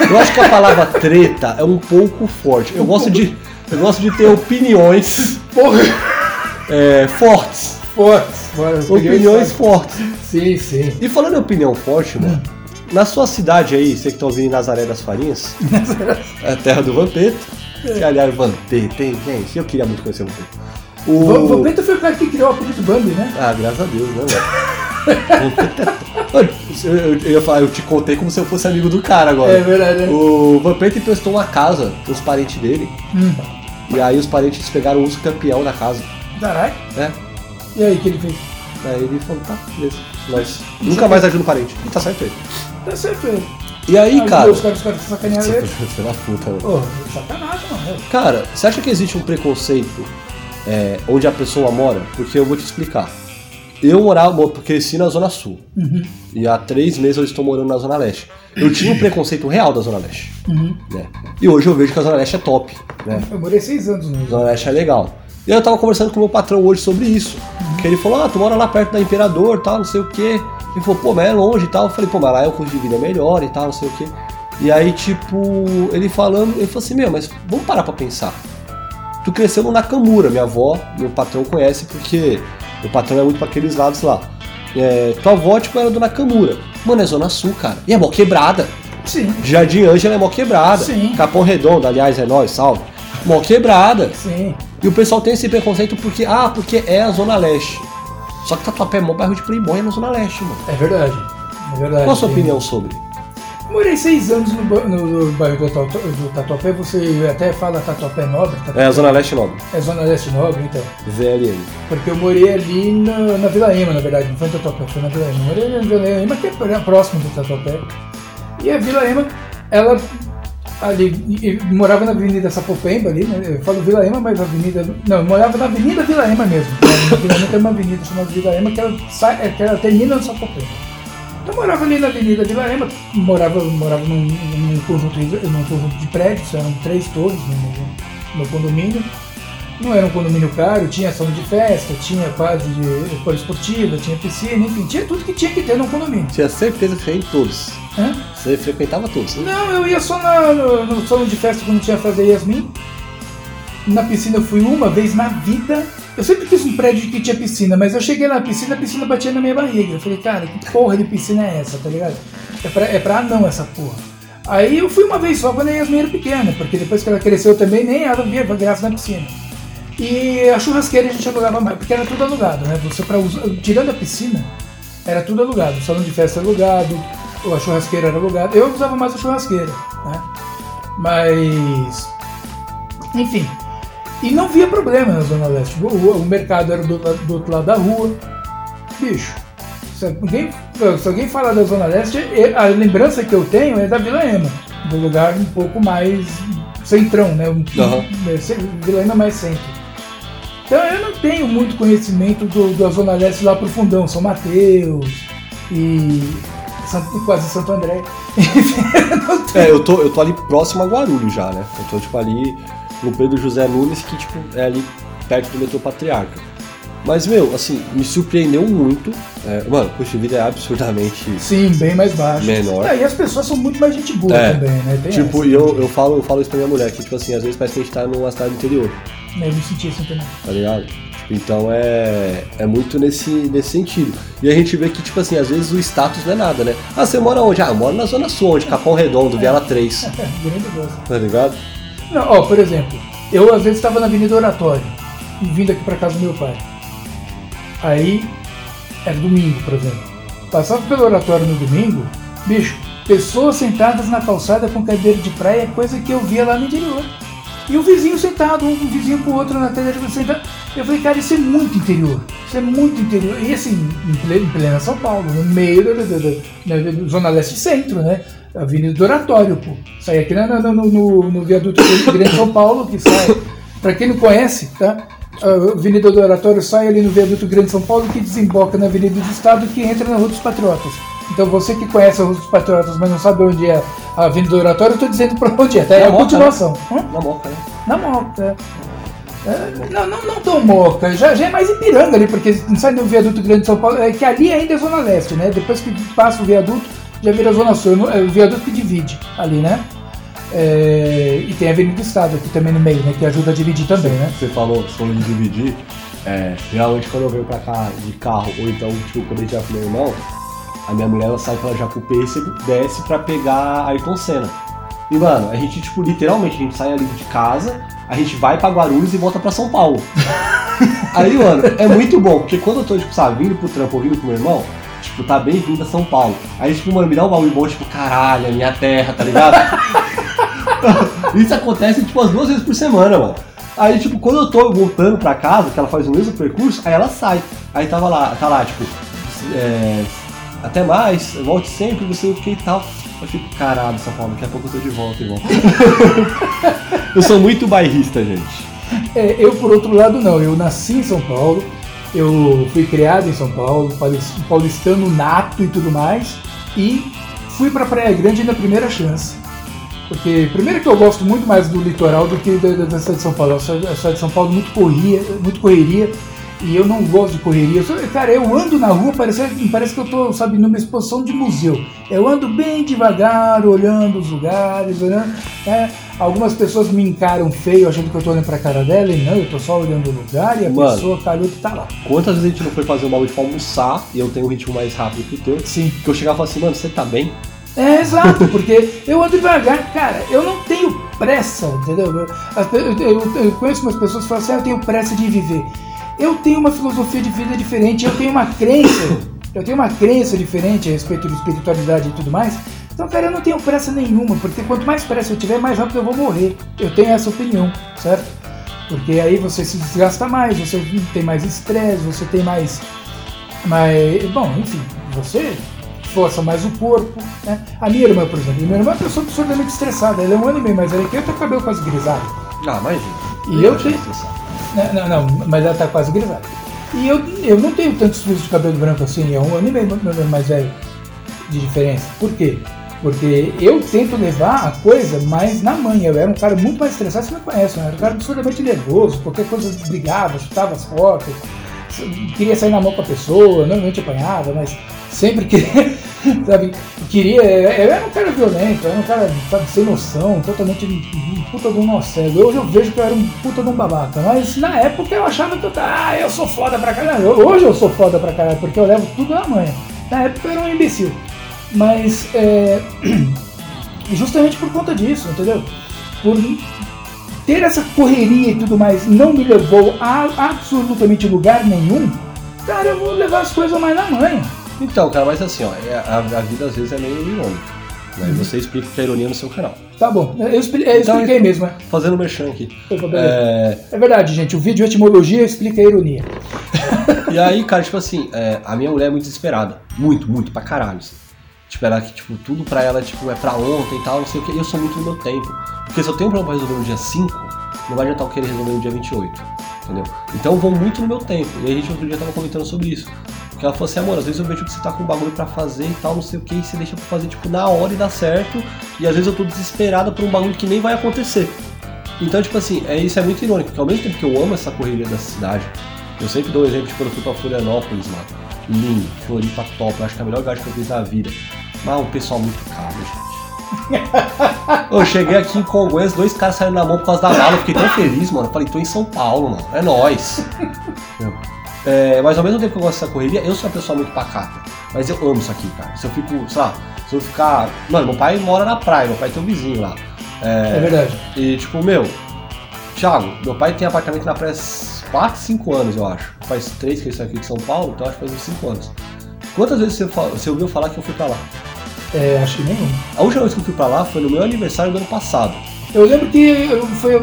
Eu acho que a palavra treta é um pouco forte. Eu gosto de, eu gosto de ter opiniões é, fortes. Forte. Bora, Opiniões fortes. fortes. Sim, sim. E falando em opinião forte, mano, na sua cidade aí, você que tá ouvindo em Nazaré das Farinhas, é a terra do Vampeta. Que, aliás, Vampeta, tem, gente, eu queria muito conhecer o Vampeta. O Vampeta foi o cara que criou o apelido Bambi, né? Ah, graças a Deus, né, mano? eu, eu, eu, ia falar, eu te contei como se eu fosse amigo do cara agora. É verdade. né? O Vampeta emprestou uma casa pros parentes dele. Hum. E aí os parentes pegaram o urso campeão da casa. Caralho. né? E aí, o que ele fez? Aí ele falou, tá, beleza. Nós nunca mais ajuda o parente. E tá certo ele. Tá certo ele. E aí, Aí cara. Os caras, os caras sacanearam ele. Filho da puta, mano. Pô, sacanagem, mano. Cara, você acha que existe um preconceito é, onde a pessoa mora? Porque eu vou te explicar. Eu morava, cresci na Zona Sul. Uhum. E há três meses eu estou morando na Zona Leste. Eu tinha um preconceito real da Zona Leste. Uhum. Né? E hoje eu vejo que a Zona Leste é top. Né? Eu morei seis anos no Zona Leste é legal. E eu tava conversando com o meu patrão hoje sobre isso. Que ele falou, ah, tu mora lá perto da Imperador, tal, não sei o quê. Ele falou, pô, mas é longe e tal. Eu falei, pô, mas lá é o custo de vida melhor e tal, não sei o quê. E aí, tipo, ele falando, ele falou assim, meu, mas vamos parar pra pensar. Tu cresceu no Nakamura, minha avó, meu patrão conhece porque meu patrão é muito pra aqueles lados lá. É, tua avó, tipo, era do Nakamura. Mano, é Zona Sul, cara. E é mó quebrada. Sim, Jardim Ângela é mó quebrada. Sim. Capão Redondo, aliás, é nóis, salve. Mó quebrada. sim. E o pessoal tem esse preconceito porque, ah, porque é a Zona Leste. Só que Tatuapé é mó bairro de Playboy é na Zona Leste, mano. É verdade. É verdade. Qual a sua opinião sobre? Morei seis anos no, no- no bairro do, do Tatuapé. Você até fala Tatuapé Nobre. Tatuapé. É a Zona Leste Nobre. É Zona Leste Nobre, então. VLN. Porque eu morei ali na, na Vila Ema, na verdade. Não foi no Tatuapé, foi na Vila Ema. Morei na Vila Ema, que é pró- próximo do Tatuapé. E a Vila Ema, ela ali, morava na Avenida Sapopemba ali, né? Eu falo Vila Ema, mas a Avenida... Não, eu morava na Avenida Vila Ema mesmo. Na Vila Ema tem uma avenida chamada Vila Ema que ela, sai, é, que ela termina no Sapopemba. Eu morava ali na Avenida Vila Ema, morava, morava num, num conjunto, num conjunto de prédios, eram três torres no, no, no condomínio. Não era um condomínio caro, tinha salão de festa, tinha quadro de poliesportiva, tinha piscina, enfim, tinha tudo que tinha que ter num condomínio. Tinha certeza que você ia em todos. Hã? Você frequentava todos. né? Não, eu ia só na- no, no salão de festa quando tinha a festa da Yasmin. Na piscina eu fui uma vez na vida. Eu sempre quis um prédio que tinha piscina, mas eu cheguei na piscina, a piscina batia na minha barriga. Eu falei, cara, que porra de piscina é essa, tá ligado? É pra, é pra anão essa porra. Aí eu fui uma vez só quando a Yasmin era pequena, porque depois que ela cresceu também, nem ela via graça na piscina. E a churrasqueira a gente alugava mais, porque era tudo alugado, né? Você pra usar, tirando a piscina, era tudo alugado. O salão de festa era alugado, a churrasqueira era alugada. Eu usava mais a churrasqueira, né? Mas. Enfim. E não via problema na Zona Leste. O, o- mercado era do, do outro lado da rua. Bicho. Se alguém, se alguém falar da Zona Leste, é- a lembrança que eu tenho é da Vila Ema, do lugar um pouco mais centrão, né? Um, é, ce- Vila Ema mais centro. Então eu não tenho muito conhecimento do, da Zona Leste lá pro fundão, São Mateus e quase Santo André. É, eu tô, eu tô ali próximo a Guarulhos já, né? Eu tô, tipo, ali no Pedro José Nunes, que, tipo, é ali perto do metrô Patriarca. Mas, meu, assim, me surpreendeu muito. É, mano, o custo de vida é absurdamente Sim, bem mais baixo. menor. Ah, e as pessoas são muito mais gente boa É, também, né? Tem Tipo, essa. e eu, eu, falo, eu falo isso pra minha mulher, que, tipo assim, às vezes parece que a gente tá numa cidade do interior, Eu me senti assim também. tá ligado? Tipo, então é, é muito nesse, nesse sentido. E a gente vê que, tipo assim, às vezes o status não é nada, né? Ah, você mora onde? Ah, eu moro na Zona Sul, onde? Capão Redondo, Viela 3, É, grande coisa. tá ligado? Não, ó, por exemplo, eu às vezes estava na Avenida Oratório, vindo aqui pra casa do meu pai. Aí, era domingo, por exemplo. Passava pelo oratório no domingo, bicho, pessoas sentadas na calçada com cadeira de praia é coisa que eu via lá no interior. E o vizinho sentado, um vizinho com o outro na cadeira de sentado. Eu falei, cara, isso é muito interior. Isso é muito interior. E assim, em plena, São Paulo, no meio da, da- da- da- Zona Leste Centro, né? Avenida do Oratório, pô. Sai aqui na- no, no, no viaduto do Grande São Paulo, que sai. Pra quem não conhece, tá? A Avenida do Oratório sai ali no viaduto Grande São Paulo, que desemboca na Avenida do Estado, que entra na Rua dos Patriotas. Então você que conhece a Rua dos Patriotas, mas não sabe onde é a Avenida do Oratório, eu tô dizendo pra onde é, tá? É Na a Moca, continuação. Na moca, né? Na Moca. É, não, não, não tão Moca, já, já é mais Ipiranga ali, porque não sai do viaduto Grande de São Paulo, é que ali ainda é Zona Leste, né? Depois que passa o viaduto, já vira Zona Sul, é o viaduto que divide ali, né? É, e tem a Avenida do Estado aqui também no meio, né? Que ajuda a dividir também, né? Você falou, você falou de dividir. É, realmente quando eu venho pra cá de carro, ou então, tipo, quando a gente vai com meu irmão, a minha mulher ela sai pela Jacupêssego, desce pra pegar a Ayrton Senna. E, mano, a gente, tipo, literalmente, a gente sai ali de casa, a gente vai pra Guarulhos e volta pra São Paulo. Aí, mano, é muito bom, porque quando eu tô, tipo, sabe, vindo pro trampo ou vindo com meu irmão, tipo, tá bem-vindo a São Paulo. Aí, tipo, mano, me dá um bagulho bom, tipo, caralho, é minha terra, tá ligado? Isso acontece, tipo, umas duas vezes por semana, mano. Aí, tipo, quando eu tô voltando pra casa, que ela faz o mesmo percurso, aí ela sai. Aí tava lá, tá lá, tipo, é, até mais, volte sempre, não sei o que e tal. Eu fico, caralho, São Paulo, daqui a pouco eu tô de volta, irmão. eu sou muito bairrista, gente. É, eu, por outro lado, não. Eu nasci em São Paulo, eu fui criado em São Paulo, paulistano nato e tudo mais, e fui pra Praia Grande na primeira chance. Porque, primeiro que eu gosto muito mais do litoral do que da, da cidade de São Paulo. A cidade de São Paulo muito corria, muito correria, e eu não gosto de correria. cara, eu ando na rua, parece, parece que eu tô, sabe, numa exposição de museu. Eu ando bem devagar, olhando os lugares, olhando. Né? Algumas pessoas me encaram feio, achando que eu tô olhando pra cara dela, e não, eu tô só olhando o lugar e a Mano, pessoa calhou que tá lá. Quantas vezes a gente não foi fazer um bagulho pra almoçar e eu tenho um ritmo mais rápido que o teu? Sim. Que eu chegava e falava assim, mano, você tá bem? É, exato, porque eu ando devagar, cara, eu não tenho pressa, entendeu? Eu, eu, eu conheço umas pessoas que falam assim, ah, eu tenho pressa de viver. Eu tenho uma filosofia de vida diferente, eu tenho uma crença, eu tenho uma crença diferente a respeito de espiritualidade e tudo mais. Então, cara, eu não tenho pressa nenhuma, porque quanto mais pressa eu tiver, mais rápido eu vou morrer. Eu tenho essa opinião, certo? Porque aí você se desgasta mais, você tem mais estresse, você tem mais. mais bom, enfim, você força mais o corpo. Né? A minha irmã, por exemplo, minha irmã é uma pessoa absurdamente estressada, ela é um ano e meio mais velha que eu, tenho cabelo quase grisalho. Ah, imagina. E eu, eu tenho. Não, não, não, mas ela tá quase grisalha. E eu, eu não tenho tantos fios de cabelo branco assim, é um ano e meio mais velho de diferença. Por quê? Porque eu tento levar a coisa mais na manha. Eu era um cara muito mais estressado, você me conhece, né? eu era um cara absurdamente nervoso, qualquer coisa brigava, chutava as portas, queria sair na mão com a pessoa, normalmente apanhava, mas sempre queria, sabe, queria. Eu era um cara violento, eu era um cara sabe, sem noção, totalmente um puta de um nó cego. Hoje eu vejo que eu era um puta de um babaca, mas na época eu achava que eu, ah, eu sou foda pra caralho. Hoje eu sou foda pra caralho, porque eu levo tudo na manhã. Na época eu era um imbecil. Mas é, justamente por conta disso, entendeu? Por ter essa correria e tudo mais não me levou a absolutamente lugar nenhum, cara, eu vou levar as coisas mais na manhã. Então, cara, mas assim, ó, é, a, a vida às vezes é meio irônica. Né? Uhum. Você explica que é ironia no seu canal. Tá bom, eu, expli eu então, expliquei mesmo, né? Fazendo merchan aqui. É... é... verdade, gente, o vídeo etimologia explica a ironia. e aí, cara, tipo assim, é, a minha mulher é muito desesperada. Muito, muito, pra caralho. Assim. Tipo, ela que, tipo, tudo pra ela, tipo, é pra ontem e tal, não sei o que. E eu sou muito no meu tempo. Porque se eu tenho um problema pra resolver no dia 5, não vai adiantar eu querer resolver no dia 28. Entendeu? Então eu vou muito no meu tempo. E a gente outro dia tava comentando sobre isso. Porque ela falou assim, amor, às vezes eu vejo que você tá com um bagulho pra fazer e tal, não sei o que, e você deixa pra fazer, tipo, na hora e dá certo. E às vezes eu tô desesperada por um bagulho que nem vai acontecer. Então, tipo assim, é, isso é muito irônico, porque ao mesmo tempo que eu amo essa correria da cidade, eu sempre dou um exemplo, tipo, quando eu fui pra Florianópolis, mano. Lindo, Floripa top, eu acho que é a melhor viagem que eu fiz na vida. Mas um pessoal muito caro, gente. eu cheguei aqui em Congonhas, dois caras saíram na mão por causa da mala, eu fiquei tão feliz, mano. Eu falei, tô em São Paulo, mano. É nóis. É, mas ao mesmo tempo que eu gosto dessa correria, eu sou uma pessoa muito pacata. Mas eu amo isso aqui, cara. Se eu fico, sei lá, se eu ficar. Mano, meu pai mora na praia, meu pai tem um vizinho lá. É, é verdade. E tipo, meu, Thiago, meu pai tem apartamento na praia há 4, 5 anos, eu acho. Faz 3 que ele saiu aqui de São Paulo, então acho que faz uns 5 anos. Quantas vezes você, você ouviu falar que eu fui pra lá? É, acho que nenhum. A última vez que eu fui pra lá foi no meu aniversário do ano passado. Eu lembro que foi,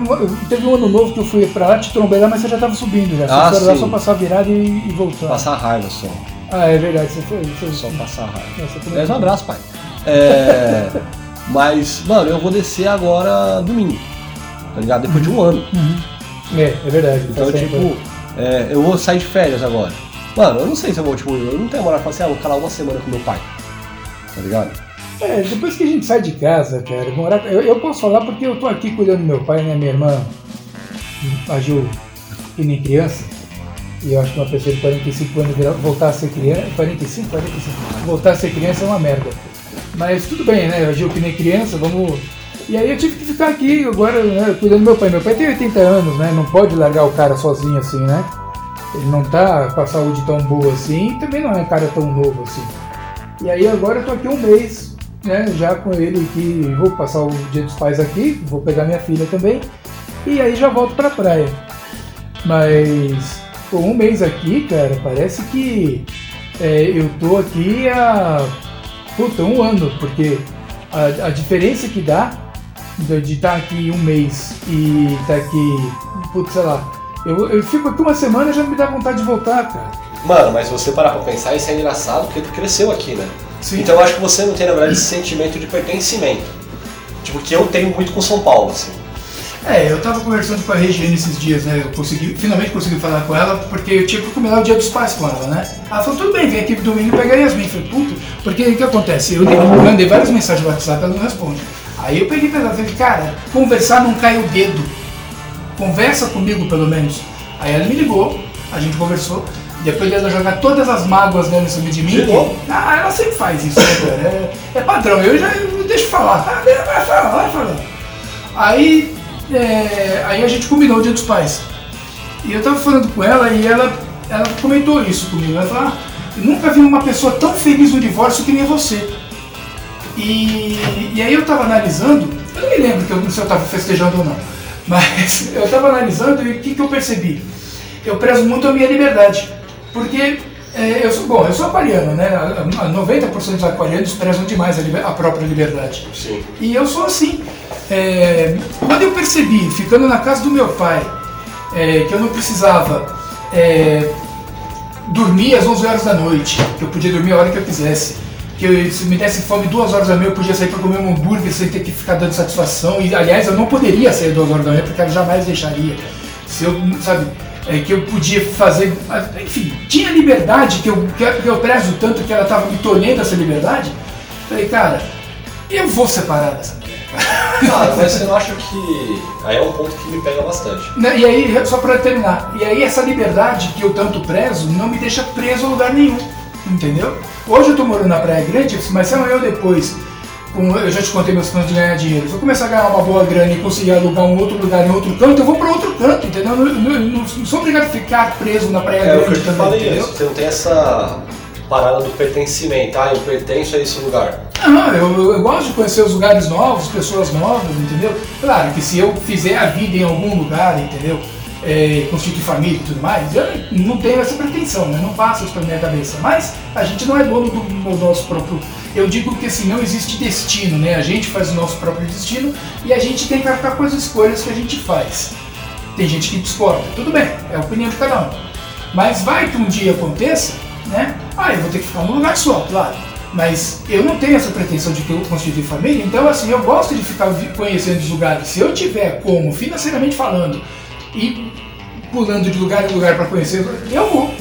teve um ano novo que eu fui pra lá, te trombei lá, mas você já tava subindo já. Ah, lá só passar virada e, e voltar. Passar raiva só. Ah, é verdade, você foi. Você... Só passar raiva. É, um abraço, pai. É, mas, mano, eu vou descer agora domingo. Tá ligado? Depois uhum. de um ano. Uhum. É, é verdade. Então, tá tipo, é, eu vou sair de férias agora. Mano, eu não sei se eu vou, tipo, eu não tenho moral pra assim, ah, vou ficar lá uma semana com meu pai. Tá ligado? É, depois que a gente sai de casa, cara, morar, eu, eu posso falar porque eu tô aqui cuidando do meu pai, né? Minha irmã agiu que nem criança. E eu acho que uma pessoa de 45 anos voltar a ser criança. 45, 45. Voltar a ser criança é uma merda. Mas tudo bem, né? Agiu que nem criança, vamos. E aí eu tive que ficar aqui agora, né, cuidando do meu pai. Meu pai tem 80 anos, né? Não pode largar o cara sozinho assim, né? Ele não tá com a saúde tão boa assim também não é um cara tão novo assim. E aí agora eu tô aqui um mês, né? Já com ele aqui, vou passar o dia dos pais aqui, vou pegar minha filha também. E aí já volto pra praia. Mas pô, um mês aqui, cara, parece que é, eu tô aqui há puta, um ano, porque a, a diferença que dá de estar aqui um mês e estar aqui, putz, sei lá, eu, eu fico aqui uma semana e já me dá vontade de voltar, cara. Mano, mas você parar pra pensar, isso é engraçado porque tu cresceu aqui, né? Sim. Então eu acho que você não tem, na verdade, esse sentimento de pertencimento. Tipo, que eu tenho muito com São Paulo, assim. É, eu tava conversando com a Regiane esses dias, né? Eu consegui, finalmente consegui falar com ela, porque eu tinha que combinar o dia dos pais com ela, né? Ela falou, tudo bem, vem aqui domingo pega a Yasmin. Eu falei, puto, porque o que acontece? Eu mandei várias mensagens no WhatsApp, ela não responde. Aí eu peguei pra ela e falei, cara, conversar não cai o dedo. Conversa comigo, pelo menos. Aí ela me ligou, a gente conversou, depois dela jogar todas as mágoas dela em cima de mim. De? Ah, ela sempre faz isso, né, cara? É, é padrão, eu já eu deixo falar. Ah, vai falar, vai falar. Aí, é, aí a gente combinou o dia dos pais. E eu tava falando com ela e ela, ela comentou isso comigo. Ela falou, ah, eu nunca vi uma pessoa tão feliz no divórcio que nem você. E, e aí eu tava analisando, eu não me lembro que eu, se eu tava festejando ou não, mas eu tava analisando e o que, que eu percebi? Eu prezo muito a minha liberdade. Porque é, eu sou, bom, eu sou aquariano, né? A- a 90% dos aquarianos prezam demais a, a própria liberdade. Sim. E eu sou assim. É, quando eu percebi, ficando na casa do meu pai, é, que eu não precisava é, dormir às 11 horas da noite, que eu podia dormir a hora que eu quisesse, que eu, se me desse fome duas horas da manhã eu podia sair para comer um hambúrguer sem ter que ficar dando satisfação. E aliás, eu não poderia sair duas horas da manhã porque ela jamais deixaria. Se eu, sabe, é, que eu podia fazer, enfim, tinha liberdade que eu, que eu- prezo tanto que ela estava me tolhendo essa liberdade. Falei, cara, eu vou separar dessa mulher. Cara, mas você não acha que. Aí é um ponto que me pega bastante. Né, E aí, só pra terminar, e aí essa liberdade que eu tanto prezo não me deixa preso a lugar nenhum, entendeu? Hoje eu tô morando na Praia Grande, mas se amanhã ou depois, com- eu já te contei meus planos de ganhar dinheiro, se eu começar a ganhar uma boa grana e conseguir alugar um outro lugar em outro canto, eu vou pra outro canto, entendeu? Eu Não, sou obrigado a ficar preso na Praia É o que eu Grande te também, falei entendeu? isso. Você não tem essa parada do pertencimento. Ah, eu pertenço a esse lugar. Não, eu, eu gosto de conhecer os lugares novos, pessoas novas, entendeu? Claro que se eu fizer a vida em algum lugar, entendeu? É, constituir família e tudo mais, eu não tenho essa pretensão, né? Não passa isso pela minha cabeça. Mas a gente não é dono do, do nosso próprio. Eu digo que assim, não existe destino, né? A gente faz o nosso próprio destino e a gente tem que ficar com as escolhas que a gente faz. Tem gente que discorda, tudo bem, é a opinião de cada um. Mas vai que um dia aconteça, né? Ah, eu vou ter que ficar num lugar só, claro. Mas eu não tenho essa pretensão de que eu constituir família, então assim, eu gosto de ficar conhecendo os lugares. Se eu tiver como, financeiramente falando, e pulando de lugar em lugar para conhecer, eu vou.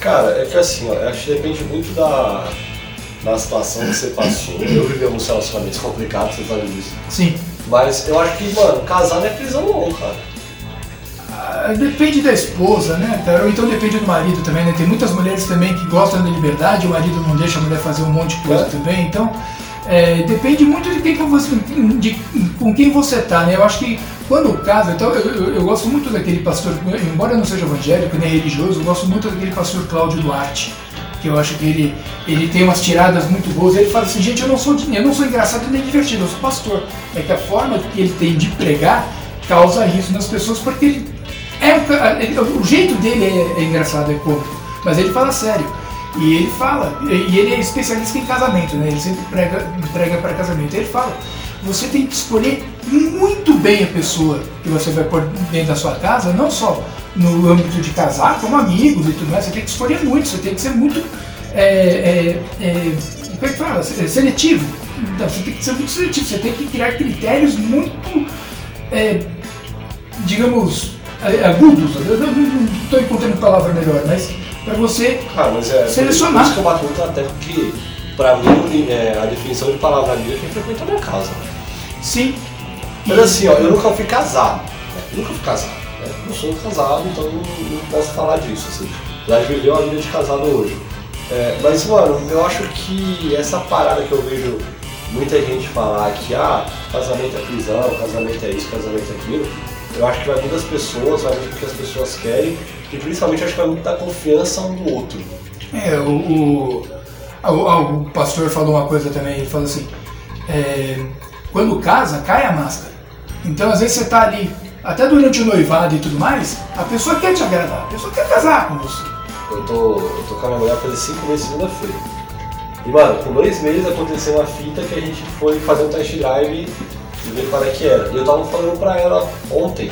Cara, é que assim, ó, acho que depende muito da, da situação que você passou. Eu vivi alguns relacionamentos complicados, você sabe disso. Sim. Mas eu acho que, mano, casar não é prisão não, cara. Ah, Depende da esposa, né, cara? Ou então depende do marido também, né? Tem muitas mulheres também que gostam da liberdade, o marido não deixa a mulher fazer um monte de coisa É. também. Então, é, depende muito de quem que você, de, com quem você tá, né? Eu acho que quando casa, então eu, eu, eu gosto muito daquele pastor, embora eu não seja evangélico nem religioso, eu gosto muito daquele pastor Cláudio Duarte. Que eu acho que ele, ele tem umas tiradas muito boas. Ele fala assim, gente, eu não sou, eu não sou engraçado nem divertido, eu sou pastor. É que a forma que ele tem de pregar causa isso nas pessoas, porque ele é, o jeito dele é, é engraçado, é cômico, mas ele fala sério. E ele fala, e ele é especialista em casamento, né? Ele sempre prega, prega para casamento. Ele fala, você tem que escolher muito bem a pessoa que você vai pôr dentro da sua casa, não só no âmbito de casar, como amigos e tudo mais. Você tem que escolher muito, você tem que ser muito. É, é, é, como é que fala? Se- Seletivo. Então, você tem que ser muito seletivo, você tem que criar critérios muito. é, digamos, agudos. Eu não estou encontrando palavra melhor, mas para você. Cara, mas é. Selecionar. Por isso que eu bato muito até porque, pra mim, é, a definição de palavra amiga é quem frequenta a minha casa. Sim. Mas assim, ó, eu nunca fui casado. Né? Nunca fui casado. Né? Não sou casado, então não, não posso falar disso. Assim. Já viveu a vida de casado hoje. É, mas, mano, eu acho que essa parada que eu vejo muita gente falar que ah, casamento é prisão, casamento é isso, casamento é aquilo, eu acho que vai muito das pessoas, vai muito do que as pessoas querem, e principalmente acho que vai muito da confiança um do outro. É, o, o- O, o pastor falou uma coisa também, ele falou assim, é, quando casa, cai a máscara. Então às vezes você tá ali, até durante o noivado e tudo mais, a pessoa quer te agradar, a pessoa quer casar com você. Eu tô, eu tô com a minha mulher fazer cinco meses segunda-feira. E mano, com dois meses aconteceu uma fita que a gente foi fazer um test drive e ver qual é que era. E eu tava falando pra ela ontem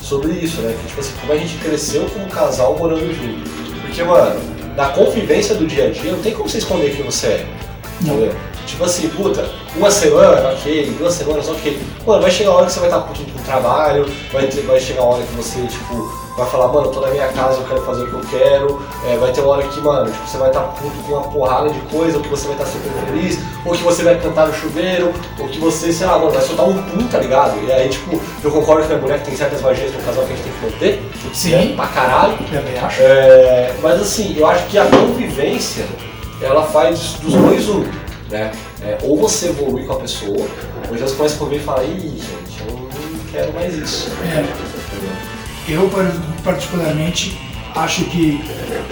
sobre isso, né? Que tipo assim, como a gente cresceu como casal morando junto. Porque, mano, na convivência do dia a dia, não tem como você esconder quem você é. Entendeu? Tipo assim, puta, uma semana, ok, duas semanas, ok. Mano, vai chegar a hora que você vai estar puto com o trabalho, vai, ter, vai chegar a hora que você, tipo, vai falar, mano, eu tô na minha casa, eu quero fazer o que eu quero. É, vai ter uma hora que, mano, tipo, você vai estar puto com uma porrada de coisa, ou que você vai estar super feliz, ou que você vai cantar no chuveiro, ou que você, sei lá, mano, vai soltar um pum, tá ligado? E aí, tipo, eu concordo com a mulher que tem certas magias no casal que a gente tem que manter. Sim. Né? Pra caralho. Também acho. É, mas assim, eu acho que a convivência, ela faz dos dois um, né? É, ou você evolui com a pessoa, ou já você começa a conviver e fala, ih, gente, eu não quero mais isso. É. Eu, par- particularmente, acho que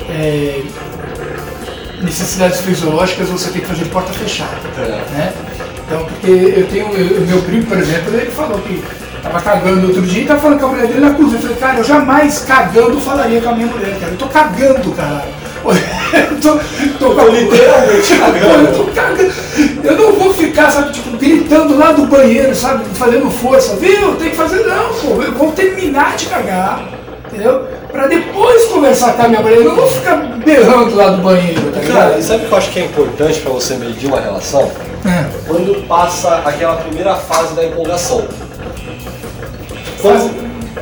é, necessidades fisiológicas você tem que fazer porta fechada. É. Né? Então, porque eu tenho. O meu primo, por exemplo, ele falou que tava cagando outro dia e tava falando com a mulher dele na cozinha. Eu falei, cara, eu jamais cagando falaria com a minha mulher, cara. Eu tô cagando, caralho. Eu tô, tô, com- literalmente cagando. Eu tô cagando. Eu não vou ficar, sabe, tipo, gritando lá do banheiro, sabe, fazendo força. Viu? Tem que fazer, não, pô. Eu vou terminar de cagar, entendeu? Pra depois conversar com a minha mulher. Eu não vou ficar berrando lá do banheiro, tá Cara, e sabe o que eu acho que é importante pra você medir uma relação? É. Quando passa aquela primeira fase da empolgação. Quando,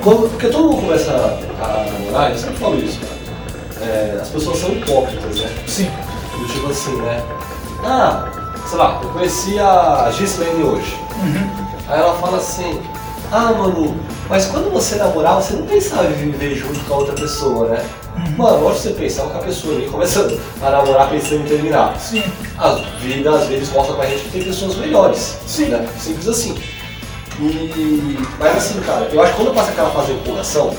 quando- porque todo mundo começa a, a namorar, eu sempre falo isso, cara. É, as pessoas são hipócritas, né? Sim. Do tipo assim, né? Ah, sei lá, eu conheci a Gislaine hoje. Aí ela fala assim, ah Manu, mas quando você namorar, você não pensava em viver junto com a outra pessoa, né? Mano, lógico que você pensava que a pessoa ali começa a namorar pensando em terminar. Sim. A vida às vezes mostra pra gente que tem pessoas melhores. Sim. Né? Simples assim. E. Mas assim, cara, eu acho que quando passa aquela fase de empolgação,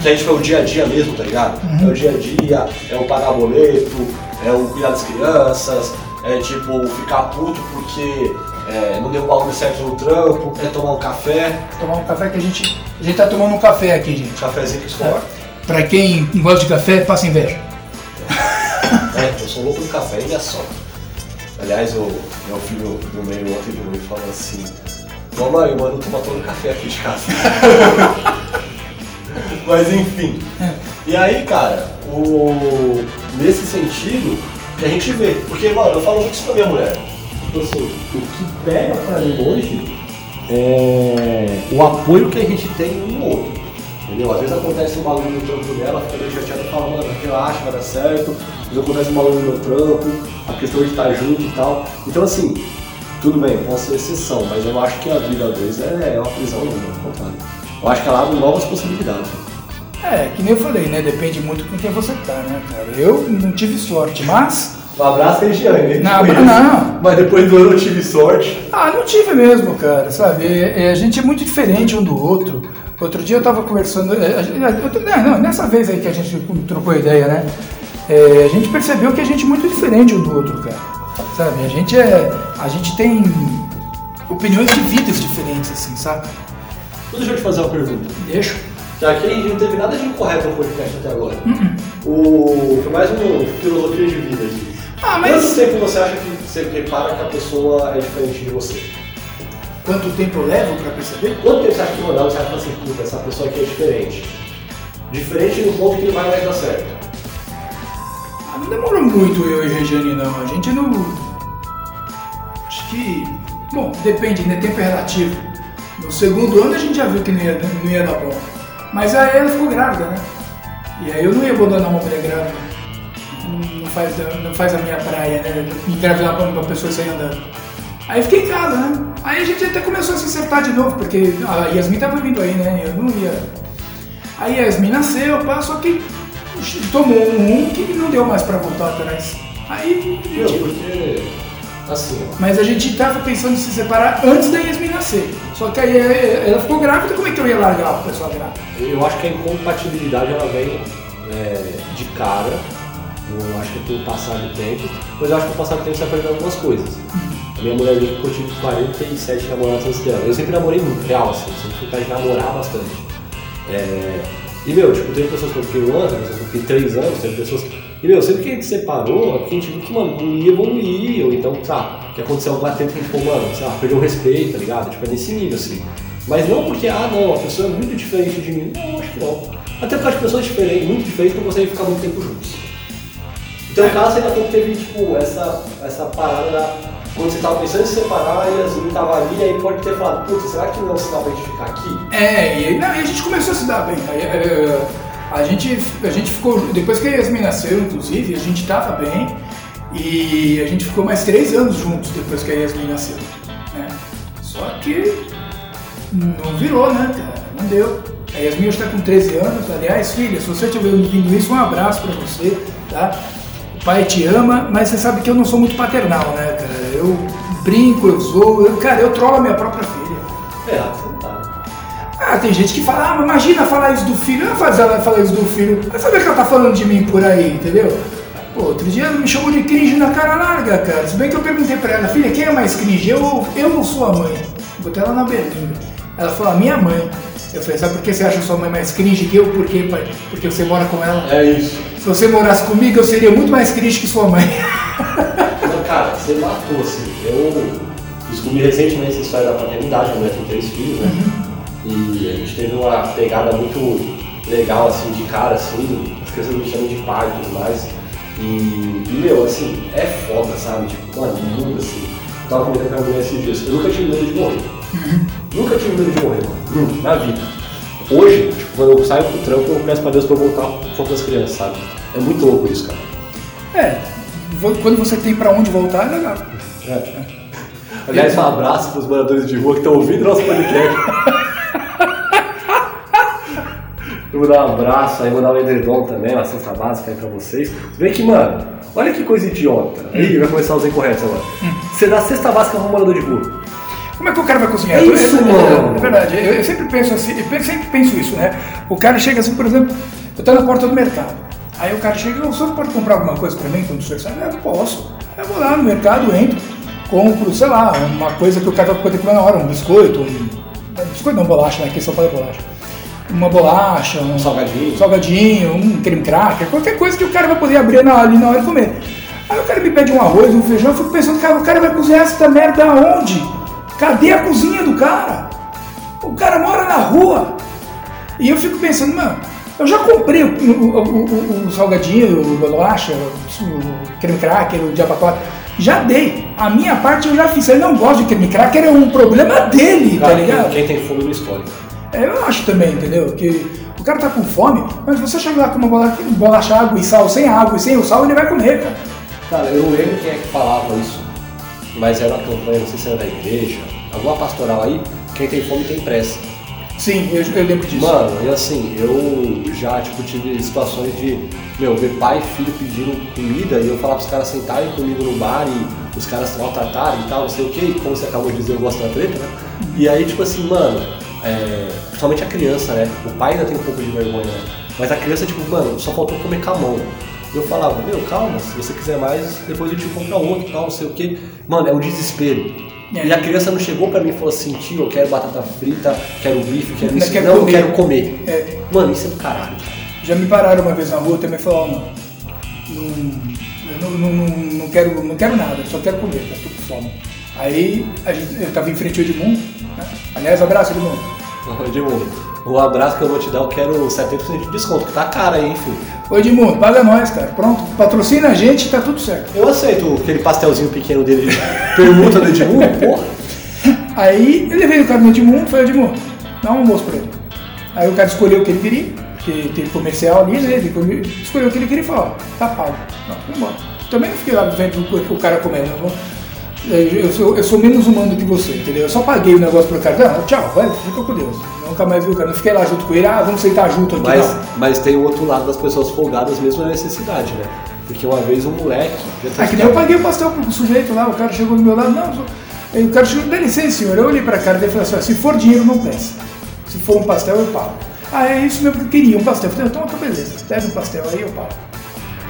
que a gente é o dia a dia mesmo, tá ligado? É o dia a dia, é o pagar boleto, é o cuidar das crianças, é tipo ficar puto porque é, não deu o bagulho certo no trampo, é tomar um café, Tomar um café que a gente. A gente tá tomando um café aqui, gente. cafezinho que escola. Pra quem gosta de café, passa inveja. É, eu sou louco do café e é só. Aliás, o meu filho do meio ontem virou e falou assim: Mamãe, o mano toma todo o café aqui de casa. Mas enfim. E aí, cara, o... nesse sentido, que a gente vê. Porque, mano, eu falo muito isso pra minha mulher. Tipo assim, o que pega pra mim hoje é o apoio que a gente tem um no outro. Entendeu? Às vezes acontece um bagulho no trampo dela, fica meio chateada e fala, mano, relaxa, vai dar certo. Às vezes acontece um bagulho no meu trampo, a questão de estar junto e tal. Então assim, tudo bem, posso ser exceção, mas eu acho que a vida a dois é, é uma prisão não, pelo contrário. Eu acho que ela abre novas possibilidades. É, que nem eu falei, né? Depende muito com quem você tá, né, cara? Eu não tive sorte, mas. Um abraço, Regiane. Não, não. Mas depois do ano eu tive sorte. Ah, não tive mesmo, cara, sabe? É, é, a gente é muito diferente um do outro. Outro dia eu tava conversando. é, a gente- é, outro- não, não, nessa vez aí que a gente trocou ideia, né? É, a gente percebeu que a gente é muito diferente um do outro, cara. Sabe? A gente é. A gente tem opiniões de vidas diferentes, assim, sabe? Deixa eu te fazer uma pergunta. Deixa. Já que a gente não teve nada de incorreto no podcast até agora. O... Foi mais uma filosofia de vida aqui. Ah, Quanto mas. tempo você acha que você repara que a pessoa é diferente de você? Quanto tempo eu levo pra perceber? Quanto tempo você acha que mandar você acha assim, puta, essa pessoa aqui é diferente? Diferente no ponto que não vai mais dar certo. Ah, não demorou muito eu e Regiane, não. A gente não. Acho que. Bom, depende, né? Tempo é relativo. No segundo ano a gente já viu que não ia, não ia dar bom. Mas aí ela ficou grávida, né? E aí eu não ia abandonar uma mulher grávida. Não, faz, não faz a minha praia, né? Engravidar uma pessoa sem andando. Aí fiquei em casa, né? Aí a gente até começou a se acertar de novo, porque a Yasmin tava vindo aí, né? Eu não ia. Aí a Yasmin nasceu, pá, só que tomou um que não deu mais pra voltar atrás. Aí. Meu, gente- porque. Assim, ó. Mas a gente tava pensando em se separar antes da Yasmin nascer. Só que aí eh, ela ficou grávida, como é que eu ia largar a pessoa grávida? Eu acho que a incompatibilidade ela vem é, de cara, eu acho que pelo passar do tempo. mas eu acho que com o passar do tempo você aprende algumas coisas. A minha mulher diz que eu tive 47 namorados antes dela. Eu sempre namorei muito, real, assim, sempre fui cara de namorar bastante. É... E, meu, tipo, teve pessoas que eu fiquei um ano, teve pessoas que eu fiquei três anos, teve pessoas... E, meu, sempre que a gente separou, é porque a gente viu que, mano, não ia evoluir, ou então, sabe, que aconteceu alguma tempo que a gente ficou, mano, sei lá, perdeu o respeito, tá ligado? Tipo, é nesse nível, assim. Mas não porque, ah, não, a pessoa é muito diferente de mim. Não, acho que não. Até porque as pessoas diferentes, muito diferentes, não conseguem ficar muito tempo juntos. Então, o caso ainda teve, tipo, essa, essa parada da quando você estava pensando em se separar, a Yasmin estava ali, aí pode ter falado, putz, será que não se dá pra gente ficar aqui? É, e, não, e a gente começou a se dar bem. Aí, é, a, gente, a gente ficou, depois que a Yasmin nasceu, inclusive, a gente estava bem e a gente ficou mais três anos juntos depois que a Yasmin nasceu. Né? Só que não virou, né, cara? Não deu. A Yasmin hoje está com 13 anos. Aliás, filha, se você estiver ouvindo isso, um abraço para você, tá? O pai te ama, mas você sabe que eu não sou muito paternal, né, cara? Eu brinco, eu zoo, eu, cara, eu trolo a minha própria filha. É, Ah, tem gente que fala, ah, mas imagina falar isso do filho. Eu não ela falar isso do filho. Mas saber que ela tá falando de mim por aí, entendeu? Pô, outro dia ela me chamou de cringe na cara larga, cara. Se bem que eu perguntei pra ela, filha, quem é mais cringe? Eu, eu ou sua mãe? Botei ela na berlinda. Ela falou, a minha mãe. Eu falei, sabe por que você acha sua mãe mais cringe que eu? Por quê, pai? Porque você mora com ela. É isso. Se você morasse comigo, eu seria muito mais cringe que sua mãe. cara, você matou, assim. Eu descobri recentemente essa história da paternidade, a mulher tem três filhos, né? Uhum. E a gente teve uma pegada muito legal, assim, de cara, assim, as crianças me chamam de pai e tudo mais. E, meu, assim, é foda, sabe? Tipo, mano, muda, assim. Eu tava comentando com a mulher esses dias, eu nunca tive medo de morrer. Nunca tive medo de morrer, mano. Nunca, na vida. Hoje, tipo, quando eu saio pro trampo, eu peço pra Deus pra eu voltar com as crianças, sabe? É muito louco isso, cara. É, quando você tem para onde voltar, é legal. É. Aliás, um abraço para os moradores de rua que estão ouvindo nosso podcast. Eu vou dar um abraço aí, mandar um edredom também, uma cesta básica aí pra vocês. Vê que, mano, olha que coisa idiota. Aí vai começar os incorretos agora. Você dá cesta básica pra um morador de rua. Como é que o cara vai cozinhar? É isso, mano. É verdade, eu, eu, sempre penso assim, eu sempre penso isso, né? O cara chega assim, por exemplo, eu tô na porta do mercado. Aí o cara chega, o senhor pode comprar alguma coisa para mim quando o senhor sai? Eu posso. Eu vou lá no mercado, entro, compro, sei lá, uma coisa que o cara vai poder comer na hora, um biscoito, um. Biscoito não, bolacha, né? Aqui só pode bolacha. Uma bolacha, um salgadinho, salgadinho um creme cracker, qualquer coisa que o cara vai poder abrir na, ali na hora de comer. Aí o cara me pede um arroz, um feijão, eu fico pensando, cara, o cara vai cozinhar essa merda aonde? Cadê a cozinha do cara? O cara mora na rua. E eu fico pensando, mano, eu já comprei o, o, o, o salgadinho, o bolacha, o creme cracker, o diapacote. Já dei. A minha parte eu já fiz. Ele não gosta de creme cracker, é um problema dele, tá tá ligado? Quem tem fome não escolhe. É, eu acho também, entendeu? Que o cara tá com fome, mas você chega lá com uma bolacha, bolacha água e sal, sem água e sem o sal, ele vai comer, cara. Cara, eu não lembro quem é que falava isso, mas era uma campanha, não sei se era da igreja, alguma pastoral aí, quem tem fome tem pressa. Sim, eu, eu lembro disso. Mano, e assim, eu já tipo, tive situações de, meu, ver pai e filho pedindo comida e eu falar pros caras sentarem comigo no bar e os caras maltratarem e tal, não sei o que, como você acabou de dizer, eu gosto da treta, né? E aí, tipo assim, mano, é, principalmente a criança, né? O pai ainda tem um pouco de vergonha, né? Mas a criança, tipo, mano, só faltou comer com a mão. Eu falava, meu, calma, se você quiser mais, depois eu te compro outro, tal, não sei o que. Mano, é um desespero. É. E a criança não chegou pra mim e falou assim, tio, eu quero batata frita, quero bife, quero isso. Quero não, comer. eu quero comer. É. Mano, isso é do caralho. Já me pararam uma vez na rua também e falaram, mano, não, não, não, não, quero, não quero nada, só quero comer, tá tudo com fome. Aí gente, eu tava em frente ao Edmundo, né? aliás, abraço Edmundo. Edmundo, o abraço que eu vou te dar, eu quero 70% de desconto, que tá caro aí, hein, filho. Ô Edmundo, paga nós, cara. Pronto, patrocina a gente tá tudo certo. Eu aceito aquele pastelzinho pequeno dele de permuta do Edmundo, porra. Aí ele veio no cara do Edmundo e falou, Edmundo, dá um almoço pra ele. Aí o cara escolheu o que ele queria, porque tem comercial ali, né? Ele escolheu o que ele queria e falou, ó, tá pago. Não, foi embora. Também não fiquei lá vendo o cara comendo. Não. Eu sou, eu sou menos humano que você, entendeu? Eu só paguei o negócio pro cara. Não, tchau, vai, fica com Deus. Nunca mais vi o cara. Não fiquei lá junto com ele, ah, vamos sentar junto aqui. Mas, não. mas tem o outro lado das pessoas folgadas mesmo na necessidade, né? Porque uma vez um moleque. Já é que nem eu paguei o pastel pro sujeito lá, o cara chegou do meu lado, não, só... o cara chegou, dá licença, senhor. Eu olhei pra cara dele e falei assim: se for dinheiro, não peça. Se for um pastel, eu pago. Ah, é isso mesmo que eu queria, um pastel. Eu falei, então, tá beleza, pega um pastel aí, eu pago.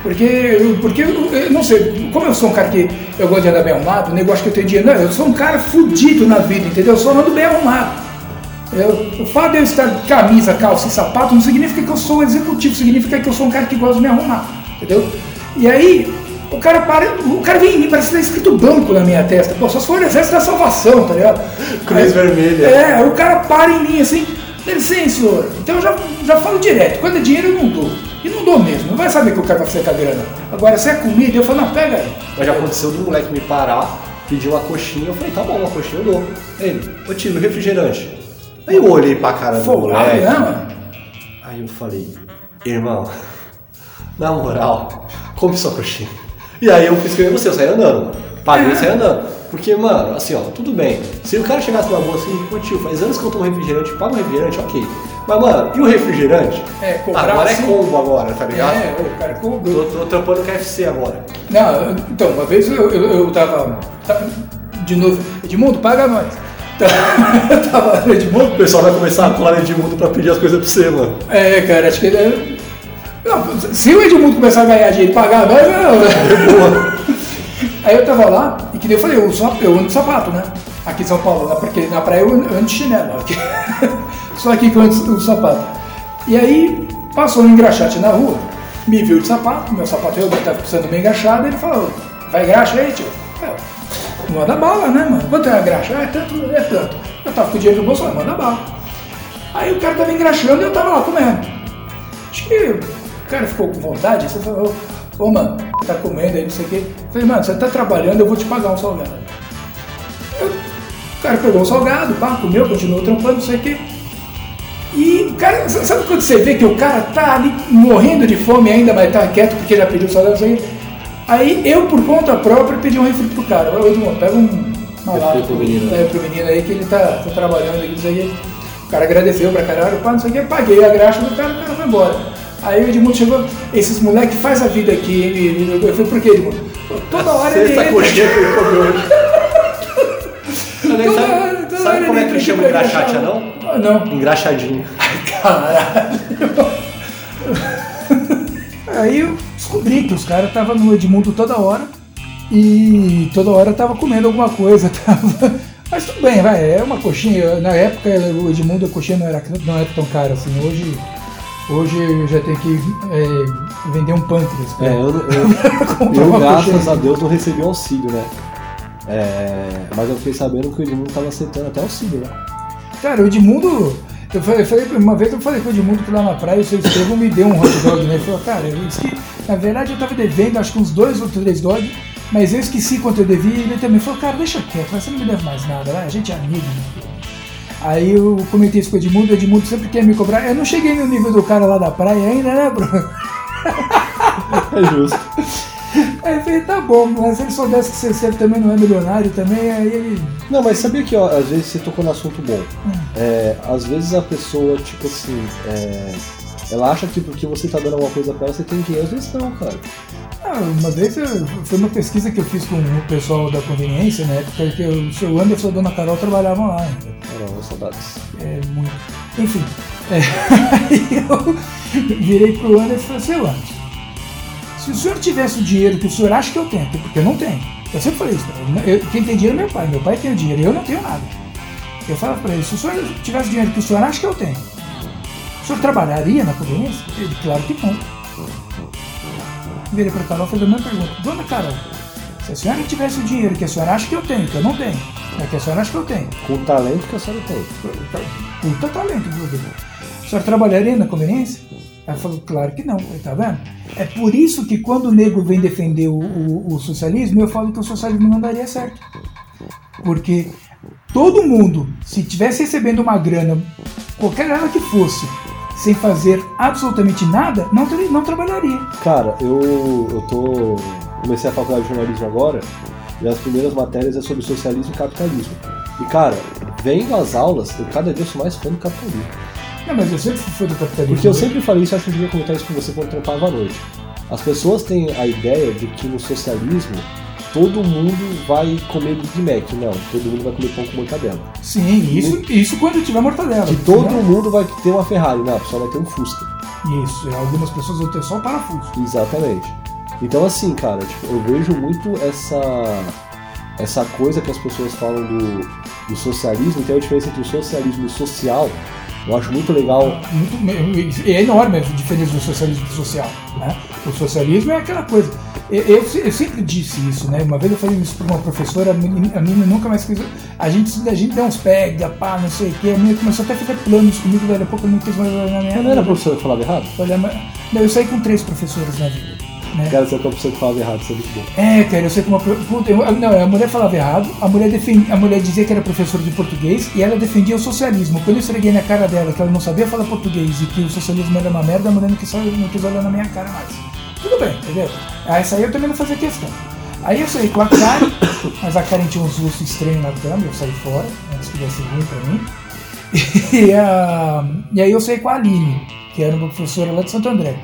Porque, porque eu, não sei, como eu sou um cara que eu gosto de andar bem arrumado, o negócio que eu tenho dinheiro, não, eu sou um cara fudido na vida, entendeu? Eu só ando bem arrumado. Eu, o fato de eu estar de camisa, calça e sapato não significa que eu sou executivo, significa que eu sou um cara que gosta de me arrumar, entendeu? E aí, o cara para, o cara vem em mim, parece que tá escrito banco na minha testa. Pô, só se for o exército da salvação, tá ligado? Cruz Aí- vermelha. É, o cara para em mim assim, licença, senhor. Então eu já, já falo direto, quando é dinheiro eu não dou. E não dou mesmo, não vai saber que o cara fazer com a grana. Agora, se é comida, eu falo, não, pega aí. Mas já aconteceu do moleque me parar, pedir uma coxinha, eu falei, tá bom, uma coxinha eu dou. Ele, ô tio, refrigerante. Aí eu olhei pra cara do moleque. né? Aí eu falei, irmão, na moral, come sua coxinha. E aí eu fiz que eu ia você, eu saí andando, mano. Paguei e saí andando. Porque, mano, assim, ó, tudo bem. Se o cara chegasse na boa assim, pô tio, faz anos que eu tomo refrigerante, paga um refrigerante, ok. Mas, mano, e o refrigerante? É, cobrar agora assim- é combo agora, tá ligado? É, o cara Tô, cobrou. tô trampando KFC agora. Não, então, uma vez eu, eu, eu tava, tava- De novo, Edmundo, paga nós. Eu tava, Edmundo, O pessoal vai começar a colar Edmundo pra pedir as coisas pra você, mano. É, cara, acho que ele é. Não, se o Edmundo começar a ganhar dinheiro e pagar nós, não. Aí eu tava lá, e que nem eu falei, eu, só, eu ando de sapato, né? Aqui em São Paulo, porque na praia eu ando eu ando de chinelo. Aqui. Só aqui eu ando de sapato. E aí passou um engraxate na rua, me viu de sapato, meu sapato eu tava precisando meio engraxado, ele falou, vai graxa aí, tio? Eu, manda bala, né, mano? Quanto é a graxa? Ah, é tanto, é tanto. Eu tava com o dinheiro no bolso, manda bala. Aí o cara tava engraxando e eu tava lá comendo. Acho que o cara ficou com vontade, você falou, ô mano, tá comendo aí, não sei o quê. Eu falei, mano, você tá trabalhando, eu vou te pagar um salgado. O cara pegou o salgado, pá, comeu, continuou trampando, não sei o quê. E, cara, sabe quando você vê que o cara tá ali morrendo de fome ainda, mas tá quieto porque já pediu o salgado, não sei o quê? Aí eu, por conta própria, pedi um refri pro cara. Ô, Edmundo, pega um malato Refri pro menino. é, pro menino aí que ele tá, tá trabalhando aqui, não sei o cara agradeceu pra caralho, pá, não sei o quê, paguei a graxa do cara, o cara foi embora. Aí o Edmundo chegou, esses moleques faz a vida aqui, hein? E- e- Eu falei, por quê, Edmundo? Toda hora ele Sexta coxinha que ele comeu. Toda hora como é que chama engraxate, não? Ah, Não. Engraxadinho. Caralho. Aí eu descobri que os caras estavam no Edmundo toda hora e toda hora tava comendo alguma coisa. Tava... Mas tudo bem, vai, é uma coxinha. Na época o Edmundo a coxinha não era, não era tão cara assim. Hoje, hoje eu já tenho que é, vender um pâncreas. pra- É, eu, eu, eu uma graças a Deus, não recebi auxílio, né? É, mas eu fiquei sabendo que o Edmundo tava aceitando até auxílio, né? Cara, o Edmundo. Eu falei, eu falei- uma vez eu falei com o Edmundo que lá na praia o seu Estevão me deu um hot dog, né? Ele falou, cara, eu disse que na verdade eu tava devendo acho que uns dois ou três dog, mas eu esqueci quanto eu devia e ele também falou, cara, deixa quieto, você não me deve mais nada, vai, a gente é amigo, né? Aí eu comentei isso com o Edmundo, o Edmundo sempre quer me cobrar. Eu não cheguei no nível do cara lá da praia ainda, né, Bruno? É justo. Aí eu falei, tá bom, mas se ele soubesse que você também não é milionário também, aí ele. Não, mas sabia que ó, às vezes você tocou no assunto bom. É, às vezes a pessoa, tipo assim, é, ela acha que porque você tá dando alguma coisa pra ela, você tem dinheiro. Às vezes não, cara. Ah, uma vez eu- foi uma pesquisa que eu fiz com o pessoal da conveniência, na época que o seu Anderson e a dona Carol trabalhavam lá ainda. Não, não, saudades. É, muito. Enfim. É, aí eu virei pro Anderson e falei, seu Anderson, se o senhor tivesse o dinheiro que o senhor acha que eu tenho, porque eu não tenho. Eu sempre falei isso, né? Eu- quem tem dinheiro é meu pai, meu pai tem o dinheiro, eu não tenho nada. Eu falava pra ele, se o senhor tivesse o dinheiro que o senhor acha que eu tenho, o senhor trabalharia na conveniência? Ele, claro que não. Virei pra Carol e fiz a mesma pergunta. Dona Carol, se a senhora tivesse o dinheiro que a senhora acha que eu tenho, que eu não tenho, é que a senhora acha que eu tenho, Com o talento que a senhora tem. Puta talento, inclusive. A senhora trabalharia na conveniência? Ela falou, claro que não. Tá vendo? É por isso que quando o nego vem defender o, o- o socialismo, eu falo que o socialismo não daria certo. Porque todo mundo, se tivesse recebendo uma grana, qualquer ela que fosse, sem fazer absolutamente nada, não, não trabalharia. Cara, eu, eu tô. Comecei a faculdade de jornalismo agora e as primeiras matérias é sobre socialismo e capitalismo. E cara, vendo as aulas, eu cada dia sou mais fã do capitalismo. Não, mas eu sempre fui do capitalismo. Porque eu sempre falei isso, acho que eu devia comentar isso com você quando trampava à noite. As pessoas têm a ideia de que no socialismo todo mundo vai comer Big Mac. Não, todo mundo vai comer pão com mortadela. Sim, isso, isso quando tiver mortadela. Que todo Senão- mundo vai ter uma Ferrari. Não, a pessoa vai ter um Fusca. Isso, algumas pessoas vão ter só o parafuso. Exatamente. Então, assim, cara, tipo, eu vejo muito essa essa coisa que as pessoas falam do, do socialismo, tem a diferença entre o socialismo social. Eu acho muito legal. Muito, é enorme a diferença do socialismo e do social. Né? O socialismo é aquela coisa. Eu, eu, eu, sempre disse isso, né? Uma vez eu falei isso para uma professora, a menina, a menina nunca mais fez. A gente, a gente deu uns pega, pá, não sei o quê. A menina começou até a fazer planos comigo, daqui a pouco eu não quis mais olhar na minha. Você não era professora que falava errado? Olha, mas, não, eu saí com três professoras na vida. Né? Cara, você é uma pessoa que falava errado, isso é muito bom. É, cara, eu sei que uma. Puta, eu, não, a mulher falava errado, a mulher, defend, a mulher dizia que era professora de português e ela defendia o socialismo. Quando eu esfreguei na cara dela que ela não sabia falar português e que o socialismo era uma merda, a mulher não quis, não quis olhar na minha cara mais. Tudo bem, entendeu? Essa aí eu também não fazia questão. Aí eu saí com a Karen, mas a Karen tinha uns russos estranhos na cama, eu saí fora, antes que desse ruim pra mim. E, a, e aí eu saí com a Aline, que era uma professora lá de Santo André.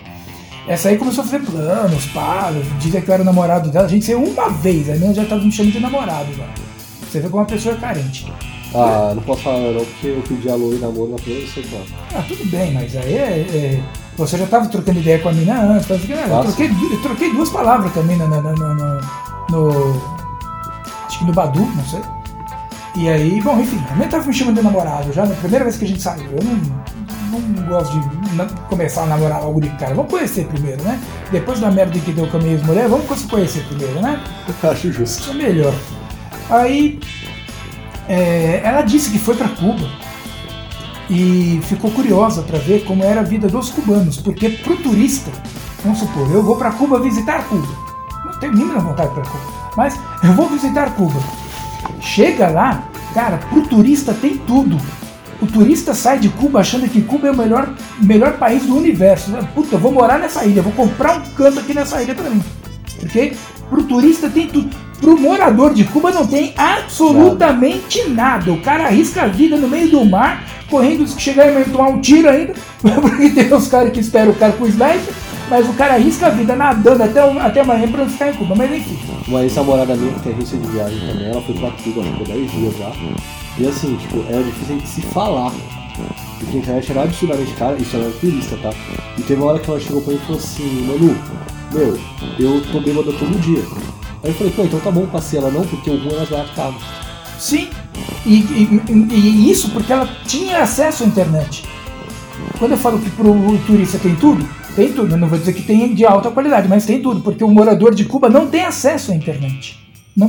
Essa aí começou a fazer planos, pá, dizia que eu era o namorado dela. A gente saiu uma vez, a menina já tava me chamando de namorado. Você vê como uma pessoa carente. Ah, não posso falar não, porque eu pedi alô e namoro na primeira semana. Ah, tudo bem, mas aí é, é, Você já tava trocando ideia com a mina antes, mas, né, eu, troquei, eu troquei duas palavras com a mina no, no, no, no, Acho que no Badu, não sei. E aí, bom, enfim, a mina tava me chamando de namorado já na primeira vez que a gente saiu. Eu não não gosto de começar a namorar logo de cara. Vamos conhecer primeiro, né? Depois da merda que deu com a minha ex-mulher, vamos conhecer primeiro, né? Acho justo. É melhor. Aí, é, ela disse que foi para Cuba e ficou curiosa para ver como era a vida dos cubanos, porque pro turista, vamos supor, eu vou para Cuba visitar Cuba. Não tenho nenhuma vontade para Cuba, mas eu vou visitar Cuba. Chega lá, cara, pro turista tem tudo o turista sai de Cuba achando que Cuba é o melhor, melhor país do universo. Puta, eu vou morar nessa ilha, vou comprar um canto aqui nessa ilha para mim. Porque pro turista tem tudo. Pro morador de Cuba não tem absolutamente nada. O cara arrisca a vida no meio do mar, correndo, se chegar e tomar um tiro ainda, porque tem os caras que esperam o cara com sniper, mas o cara arrisca a vida nadando até, até amanhã pra ficar em Cuba, mas enfim. Uma ex-namorada minha que tem agência de viagem também, ela foi pra Cuba, ficou 10 dias lá. E assim, tipo, era difícil de se falar. Porque a internet era absurdamente cara, isso era turista, tá? E teve uma hora que ela chegou pra mim e falou assim, Manu, meu, eu tô bêbada todo dia. Aí eu falei, pô, então tá bom, passei ela não, porque o ruim era barato caro. Sim, e, e, e, isso porque ela tinha acesso à internet. Quando eu falo que pro turista tem tudo, tem tudo. Eu não vou dizer que tem de alta qualidade, mas tem tudo, porque o morador de Cuba não tem acesso à internet. Não,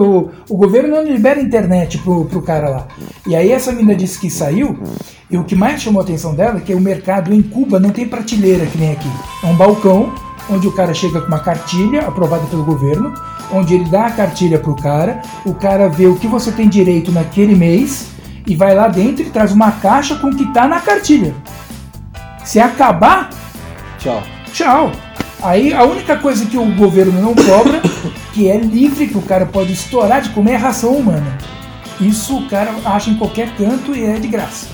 o, o, governo não libera internet pro, pro cara lá. E aí essa menina disse que saiu, e o que mais chamou a atenção dela é que o mercado em Cuba não tem prateleira que nem aqui. É um balcão onde o cara chega com uma cartilha aprovada pelo governo, onde ele dá a cartilha pro cara, o cara vê o que você tem direito naquele mês e vai lá dentro e traz uma caixa com o que tá na cartilha. Se acabar, tchau. Tchau. Aí a única coisa que o governo não cobra, que é livre, que o cara pode estourar de comer, é ração humana. Isso o cara acha em qualquer canto e é de graça.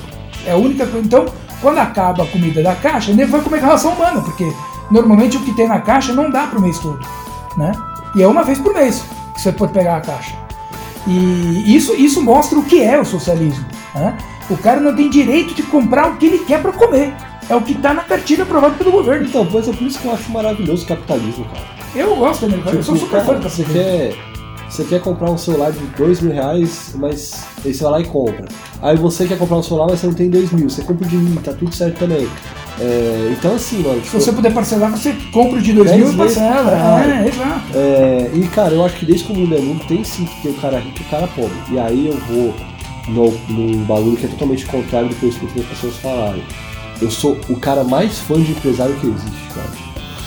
É a única coisa. Então, quando acaba a comida da caixa, ele vai comer ração humana, porque normalmente o que tem na caixa não dá para o mês todo. Né? E é uma vez por mês que você pode pegar a caixa. E isso, isso mostra o que é o socialismo. Né? O cara não tem direito de comprar o que ele quer para comer. É o que está na cartilha aprovada pelo governo. Então, pois é por isso que eu acho maravilhoso o capitalismo, cara. Eu gosto também, tipo, eu sou super fã do você quer, você quer comprar um celular de dois mil reais, mas aí você vai lá e compra. Aí você quer comprar um celular, mas você não tem dois mil. Você compra de mil, tá tudo certo também. É, então assim, mano. Se tipo, você puder parcelar, você compra de dois mil e parcela. É, exato. É, e cara, eu acho que desde que o mundo é mundo, tem sim que ter o cara rico e o cara pobre. E aí eu vou no, no bagulho que é totalmente contrário do que eu escuto as pessoas falarem eu sou o cara mais fã de empresário que existe, cara.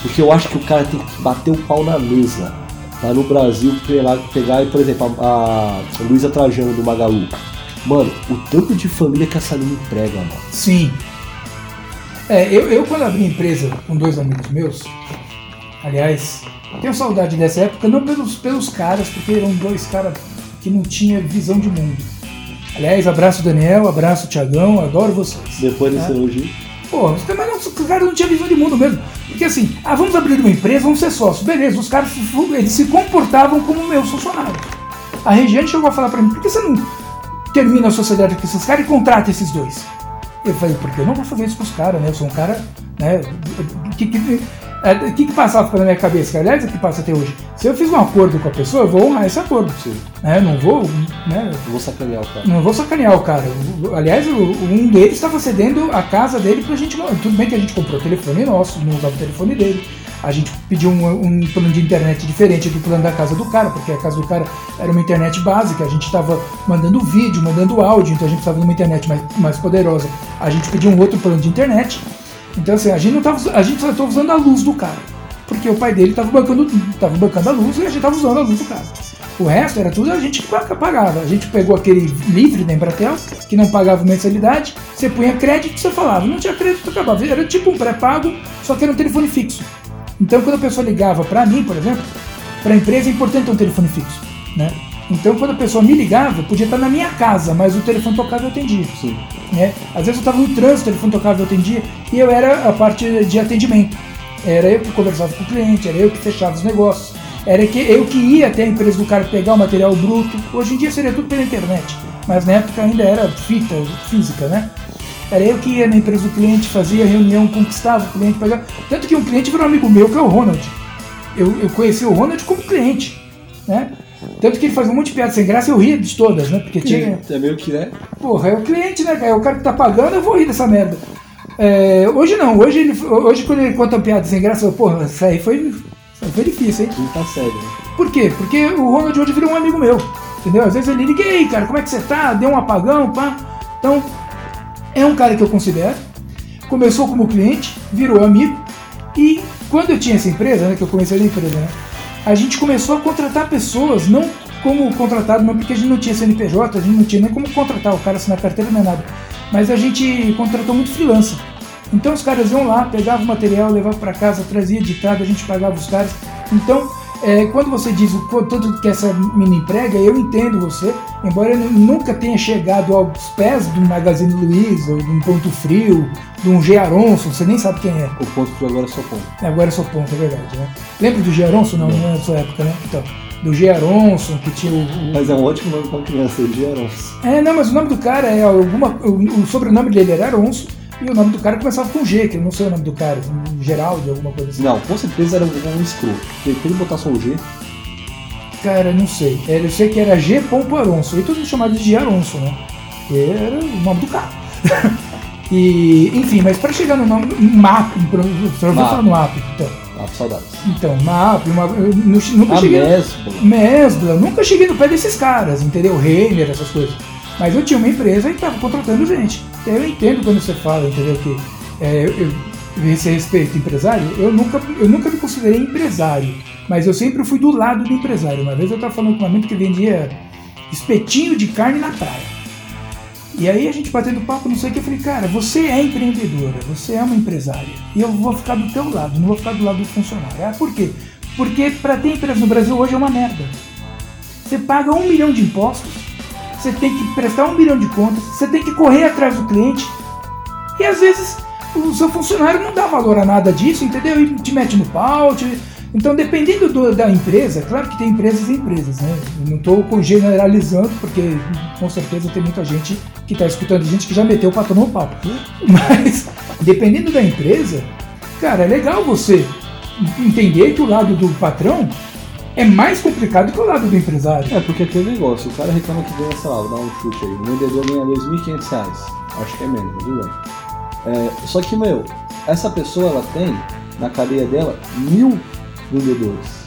Porque eu acho que o cara tem que bater o pau na mesa. Tá no Brasil, pegar, pegar por exemplo, a, a Luísa Trajano do Magalu. Mano, o tanto de família que essa menina emprega, mano. Sim. É, eu, eu quando abri empresa com dois amigos meus, aliás, tenho saudade dessa época, não pelos, pelos caras, porque eram dois caras que não tinham visão de mundo. Aliás, abraço Daniel, abraço Tiagão, adoro vocês. Depois desse né? elogio. Pô, os caras, não tinham visão de mundo mesmo. Porque assim, ah, vamos abrir uma empresa, vamos ser sócios. Beleza, os caras eles se comportavam como meus funcionários. A Regiane chegou a falar pra mim, por que você não termina a sociedade com esses caras e contrata esses dois? Eu falei, porque eu não vou fazer isso com os caras, né? Eu sou um cara, né? Que, que, É, O que, que passava pela minha cabeça? Aliás, é o que passa até hoje. Se eu fiz um acordo com a pessoa, eu vou honrar esse acordo. Sim. Né? Não vou. Né? Eu vou sacanear o cara. Não vou sacanear o cara. Aliás, um deles estava cedendo a casa dele pra gente. Tudo bem que a gente comprou o telefone nosso, não usava o telefone dele. A gente pediu um, um plano de internet diferente do plano da casa do cara, porque a casa do cara era uma internet básica. A gente estava mandando vídeo, mandando áudio, então a gente precisava de uma internet mais, mais poderosa. A gente pediu um outro plano de internet. Então, assim, a gente não tava, a gente só estava usando a luz do cara. Porque o pai dele estava bancando, tava bancando a luz e a gente estava usando a luz do cara. O resto era tudo a gente que pa- pagava. A gente pegou aquele livre da Embratel, que não pagava mensalidade, você punha crédito você falava. Não tinha crédito, acabava. Era tipo um pré-pago, só que era um telefone fixo. Então quando a pessoa ligava para mim, por exemplo, para a empresa é importante ter um telefone fixo. Né? Então quando a pessoa me ligava, podia estar na minha casa, mas o telefone tocava e eu atendia. Sim. né? Às vezes eu estava no trânsito, o telefone tocava e eu atendia, e eu era a parte de atendimento. Era eu que conversava com o cliente, era eu que fechava os negócios, era que eu que ia até a empresa do cara pegar o material bruto. Hoje em dia seria tudo pela internet, mas na época ainda era fita física, né? Era eu que ia na empresa do cliente, fazia reunião, conquistava o cliente, pagava. Tanto que um cliente virou amigo meu, que é o Ronald. Eu, eu conheci o Ronald como cliente, né? Tanto que ele fazia um monte de piada sem graça e eu ria de todas, né? Porque tinha. É meio que, né? Porra, é o cliente, né, cara? É o cara que tá pagando, eu vou rir dessa merda. É, hoje não, hoje, ele, hoje quando ele conta uma piada sem graça, eu, porra, isso aí foi, foi difícil, hein? Não tá sério, né? Por quê? Porque o Ronald hoje virou um amigo meu, entendeu? Às vezes ele liga, e aí, cara, como é que você tá? Deu um apagão, pá. Então, é um cara que eu considero. Começou como cliente, virou amigo. E quando eu tinha essa empresa, né, que eu comecei a empresa, né, a gente começou a contratar pessoas, não como contratado, mas porque a gente não tinha CNPJ, a gente não tinha nem como contratar o cara assinar carteira nem nada. Mas a gente contratou muito freelancer. Então os caras iam lá, pegavam o material, levavam para casa, trazia editado, a gente pagava os caras. Então, é, quando você diz o quanto que essa mina emprega, eu entendo você, embora eu nunca tenha chegado aos pés do Magazine Luiza, ou de um Ponto Frio, de um G. Aronson, você nem sabe quem é. O ponto que agora é só ponto. Agora é só ponto, é verdade, né? Lembra do G. Aronson? Não, não é da sua época, né? Então, do G. Aronson, que tinha o, o- Mas é um ótimo nome pra criança, de Aronson. É, não, mas o nome do cara é alguma. O, o sobrenome dele era Aronso e o nome do cara começava com G, que eu não sei o nome do cara, um Geraldo, alguma coisa assim. Não, com certeza era um, um escroto. Ele botar só o G, Cara, não sei. É, Eu sei que era G. Aronso. E todo mundo chamava de G. Aronso, né? Que era o nome do cara. e, enfim, mas para chegar no nome. MAP, ouviu MAP. falar no MAP? Então, ah, saudades. então MAP, uma, eu nu- nunca A cheguei. Mesbla. Mesbla, nunca cheguei no pé desses caras, entendeu? Renner, essas coisas. Mas eu tinha uma empresa e estava contratando gente. Eu entendo quando você fala, entendeu? Que é, eu, esse respeito empresário, eu nunca, eu nunca me considerei empresário, mas eu sempre fui do lado do empresário. Uma vez eu estava falando com um amigo que vendia espetinho de carne na praia. E aí a gente batendo papo, não sei o que, eu falei, cara, você é empreendedora, você é uma empresária. E eu vou ficar do teu lado, não vou ficar do lado do funcionário. Ah, por quê? Porque para ter empresa no Brasil hoje é uma merda. Você paga um milhão de impostos, você tem que prestar um milhão de contas, você tem que correr atrás do cliente. E às vezes o seu funcionário não dá valor a nada disso, entendeu? E te mete no pau. te- Então, dependendo do- da empresa, claro que tem empresas e empresas, né? Eu não estou generalizando, porque com certeza tem muita gente que está escutando, gente que já meteu o patrão no pau. Mas, dependendo da empresa, cara, é legal você entender que o lado do patrão é mais complicado que o lado do empresário. É, porque aquele negócio, o cara reclama que ganha, sei lá, vou dar um chute aí, o vendedor ganha 2.500 reais. Acho que é menos, mas tudo bem. É, só que, meu, essa pessoa, ela tem, na cadeia dela, mil vendedores.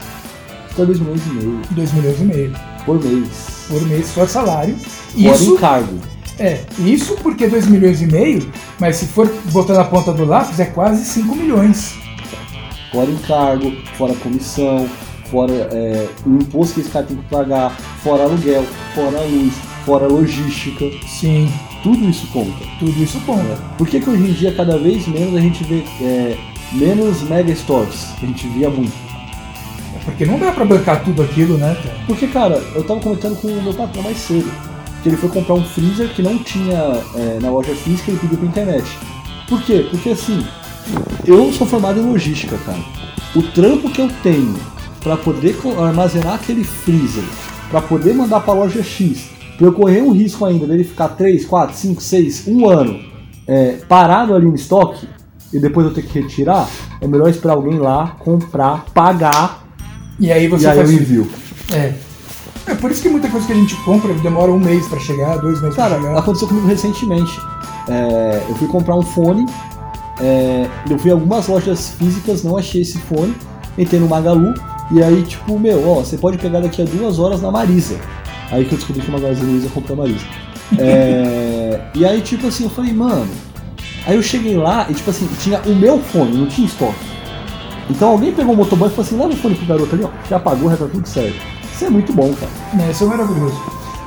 Isso é 2 milhões e meio 2 milhões e meio por mês. por mês só salário. Fora Isso, encargo. é, isso porque 2 milhões e meio, mas se for botar na ponta do lápis, é quase 5 milhões. Fora encargo, fora comissão, fora é, o imposto que esse cara tem que pagar, fora aluguel, fora luz, fora logística. Sim, Tudo isso conta. tudo isso conta. né? Por que, que hoje em dia, cada vez menos, a gente vê é, menos mega stores? A gente via muito. É Porque não dá pra bancar tudo aquilo, né, cara? Porque, cara, eu tava comentando com o meu patrão mais cedo. Que ele foi comprar um freezer que não tinha é, na loja física e ele pediu pra internet. Por quê? Porque assim, eu sou formado em logística, cara. O trampo que eu tenho pra poder armazenar aquele freezer, pra poder mandar pra loja X, pra eu correr um risco ainda dele ficar 3, 4, 5, 6, um ano é, parado ali no estoque, e depois eu ter que retirar, é melhor esperar alguém lá, comprar, pagar E aí você e aí eu faz. envio. É. É por isso que muita coisa que a gente compra demora um mês pra chegar, dois meses Cara, pra chegar. aconteceu comigo recentemente. É, eu fui comprar um fone, é, eu fui em algumas lojas físicas, não achei esse fone, entrei no Magalu, e aí, tipo, meu, ó, você pode pegar daqui a duas horas na Marisa. Aí que eu descobri que o Magazine Luiza comprou a Marisa. É, e aí, tipo assim, eu falei, mano. Aí eu cheguei lá e, tipo assim, tinha o meu fone, não tinha estoque. Então alguém pegou o motoboy e falou assim: leva o fone pro garoto ali, ó, já pagou, já tá tudo certo. Isso é muito bom, cara. É, isso é maravilhoso.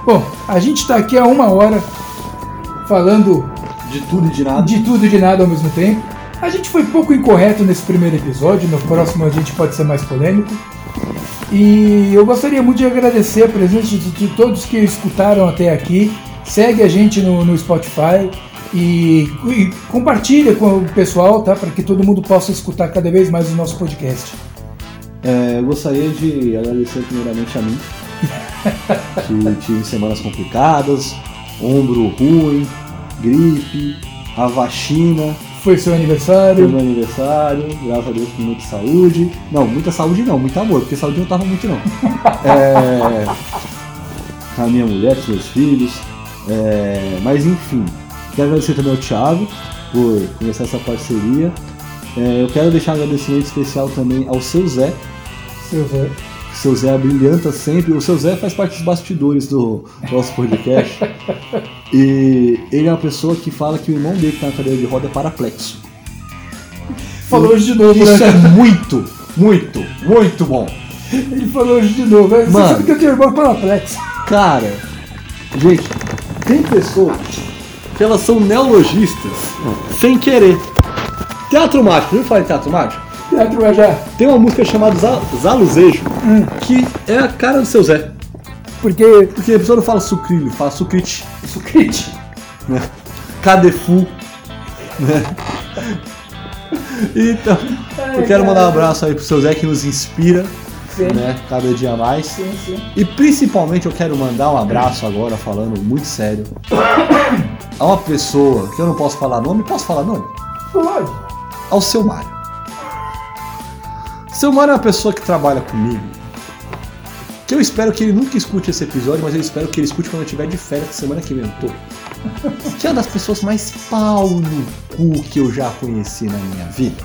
Bom, a gente tá aqui há uma hora falando De tudo e de nada. de tudo e de nada ao mesmo tempo. A gente foi pouco incorreto nesse primeiro episódio, no próximo a gente pode ser mais polêmico. E eu gostaria muito de agradecer a presença de, de todos que escutaram até aqui. Segue a gente no, no Spotify e, e compartilha com o pessoal, tá? Para que todo mundo possa escutar cada vez mais o nosso podcast. É, eu gostaria de agradecer primeiramente a mim, que tive semanas complicadas, ombro ruim, gripe, a vacina, Foi seu foi aniversário. meu aniversário, graças a Deus com muita saúde. Não, muita saúde não, muito amor, porque saúde não tava muito não. É, com a minha mulher, com os meus filhos. é, mas enfim, quero agradecer também ao Thiago por começar essa parceria. É, eu quero deixar um agradecimento especial também ao seu Zé, Seu Zé. Seu Zé brilhanta sempre. O seu Zé faz parte dos bastidores do nosso podcast. e ele é uma pessoa que fala que o irmão dele que tá na cadeira de roda é paraplexo. Falou hoje de novo, né? Isso é muito, muito, muito bom. Ele falou hoje de novo. Você Mano. sabe que eu tenho irmão paraplex. Cara, gente, tem pessoas que elas são neologistas sem querer. Teatro mágico, viu falar em teatro mágico? Teatro é já. Tem uma música chamada Za- Zaluzejo, que é a cara do seu Zé. Porque. Porque a pessoa não fala sucrilho, fala sucrite. Sucrite. né? Cadefu, né? Então, eu quero mandar um abraço aí pro seu Zé que nos inspira, Sim. né? Cada dia mais. Sim, sim. E principalmente eu quero mandar um abraço agora, falando muito sério, a uma pessoa que eu não posso falar nome, posso falar nome? Pode. Ao seu Mário. Seu Mário é uma pessoa que trabalha comigo. Que eu espero que ele nunca escute esse episódio, mas eu espero que ele escute quando eu estiver de férias semana que vem eu tô. Que é uma das pessoas mais pau no cu que eu já conheci na minha vida.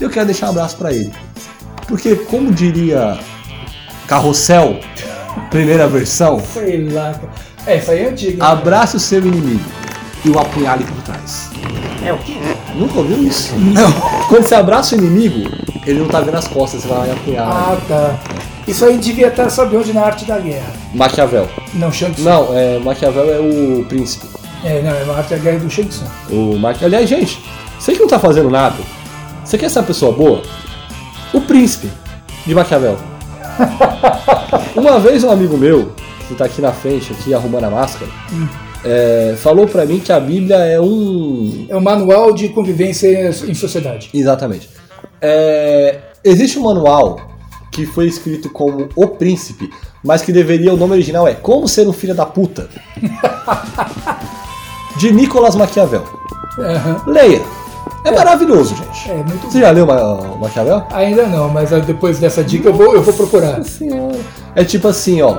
Eu quero deixar um abraço pra ele. Porque, como diria Carrossel, primeira versão, Sei lá. cara. É, essa aí é antiga. hein? abrace o seu inimigo e o apunhale por trás. É o quê? Nunca ouviu isso? Não. Quando você abraça o inimigo, ele não tá vendo as costas, você vai lá apunhala. Ah, tá. Isso aí devia estar, sabe onde? Na arte da guerra. Maquiavel. Não, Shang Tsung. Não, é, Maquiavel é o príncipe. É, não, é na arte da guerra do Shang Tsung. O Maqui... Aliás, gente, você que não tá fazendo nada, você quer ser uma pessoa boa? O príncipe de Maquiavel. Uma vez um amigo meu, que tá aqui na frente, aqui arrumando a máscara, é, falou pra mim que a Bíblia é um. É o manual de convivência em sociedade. Exatamente. É, existe um manual que foi escrito como O Príncipe, mas que deveria, o nome original é Como Ser um Filho da Puta. de Nicolas Maquiavel. Aham. Leia. É maravilhoso, gente. É, muito Você bom. já leu Ma- Maquiavel? Ainda não, mas depois dessa dica eu vou, eu vou procurar. Senhora. É tipo assim, ó.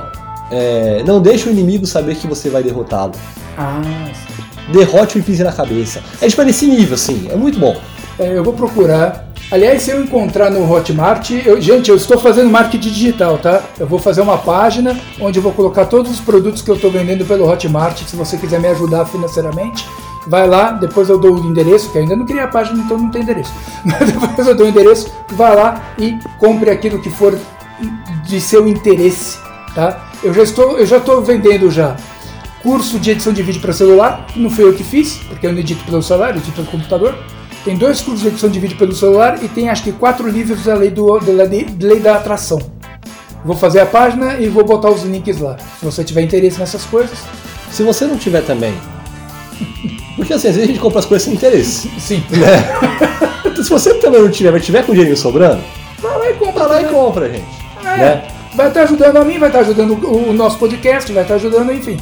é, não deixe o inimigo saber que você vai derrotá-lo. Ah, sim. Derrote-o e pise na cabeça. É tipo nesse nível, assim. É muito bom. É, eu vou procurar. Aliás, se eu encontrar no Hotmart, eu- gente, eu estou fazendo marketing digital, tá? Eu vou fazer uma página onde eu vou colocar todos os produtos que eu estou vendendo pelo Hotmart. Se você quiser me ajudar financeiramente, vai lá. Depois eu dou o endereço, que ainda não criei a página, então não tem endereço. Mas depois eu dou o endereço, vai lá e compre aquilo que for de seu interesse, tá? Eu já estou, eu já estou vendendo já curso de edição de vídeo para celular, não fui eu que fiz, porque eu não edito pelo celular, eu edito pelo computador. Tem dois cursos de edição de vídeo pelo celular e tem acho que quatro livros da lei, do, da lei, lei da atração. Vou fazer a página e vou botar os links lá. Se você tiver interesse nessas coisas, Se você não tiver também. Porque assim, às vezes a gente compra as coisas sem interesse. sim. Né? Se você também não tiver, mas tiver com dinheiro sobrando, Vai lá e compra. vai lá e né? compra, gente. É, Né? Vai estar ajudando a mim, vai estar ajudando o, o nosso podcast, vai estar ajudando, enfim.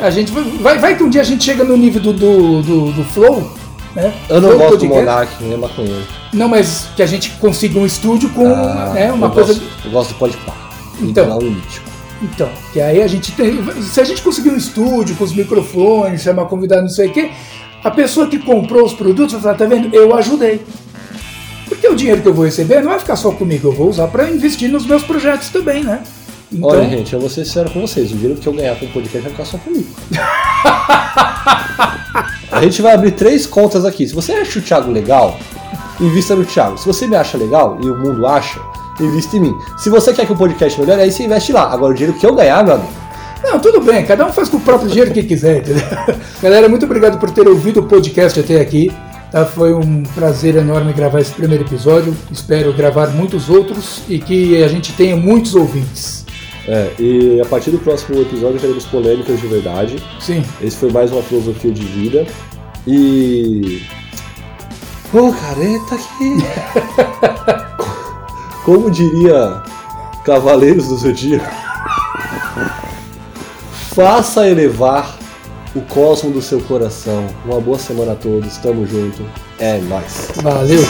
A gente vai, vai, vai que um dia a gente chega no nível do, do, do, do Flow Né? Eu não gosto do Monark, é maconheiro. Não, mas que a gente consiga um estúdio com Ah, né, uma eu coisa. Gosto, eu gosto do Podpah. Então. Mítico. Então, que aí a gente tem. Se a gente conseguir um estúdio com os microfones, chamar convidado, não sei o quê, a pessoa que comprou os produtos vai falar, tá vendo? Eu ajudei. Porque o dinheiro que eu vou receber não vai ficar só comigo, eu vou usar para investir nos meus projetos também, né? Então, Olha, gente, eu vou ser sincero com vocês. O dinheiro que eu ganhar com o podcast vai ficar só comigo. A gente vai abrir três contas aqui. Se você acha o Thiago legal, invista no Thiago. Se você me acha legal e o mundo acha, invista em mim. Se você quer que o podcast melhore, aí você investe lá. Agora, o dinheiro que eu ganhar, meu amigo, Não, tudo bem, cada um faz com o próprio dinheiro que quiser, entendeu? Galera, muito obrigado por ter ouvido o podcast até aqui. tá? Foi um prazer enorme gravar esse primeiro episódio. Espero gravar muitos outros e que a gente tenha muitos ouvintes. É, e a partir do próximo episódio teremos polêmicas de verdade. Sim. Esse foi mais uma filosofia de vida. E. Ô, careta aqui! Como diria Cavaleiros do Zodíaco, faça elevar o cosmo do seu coração. Uma boa semana a todos, tamo junto. É nóis. Valeu!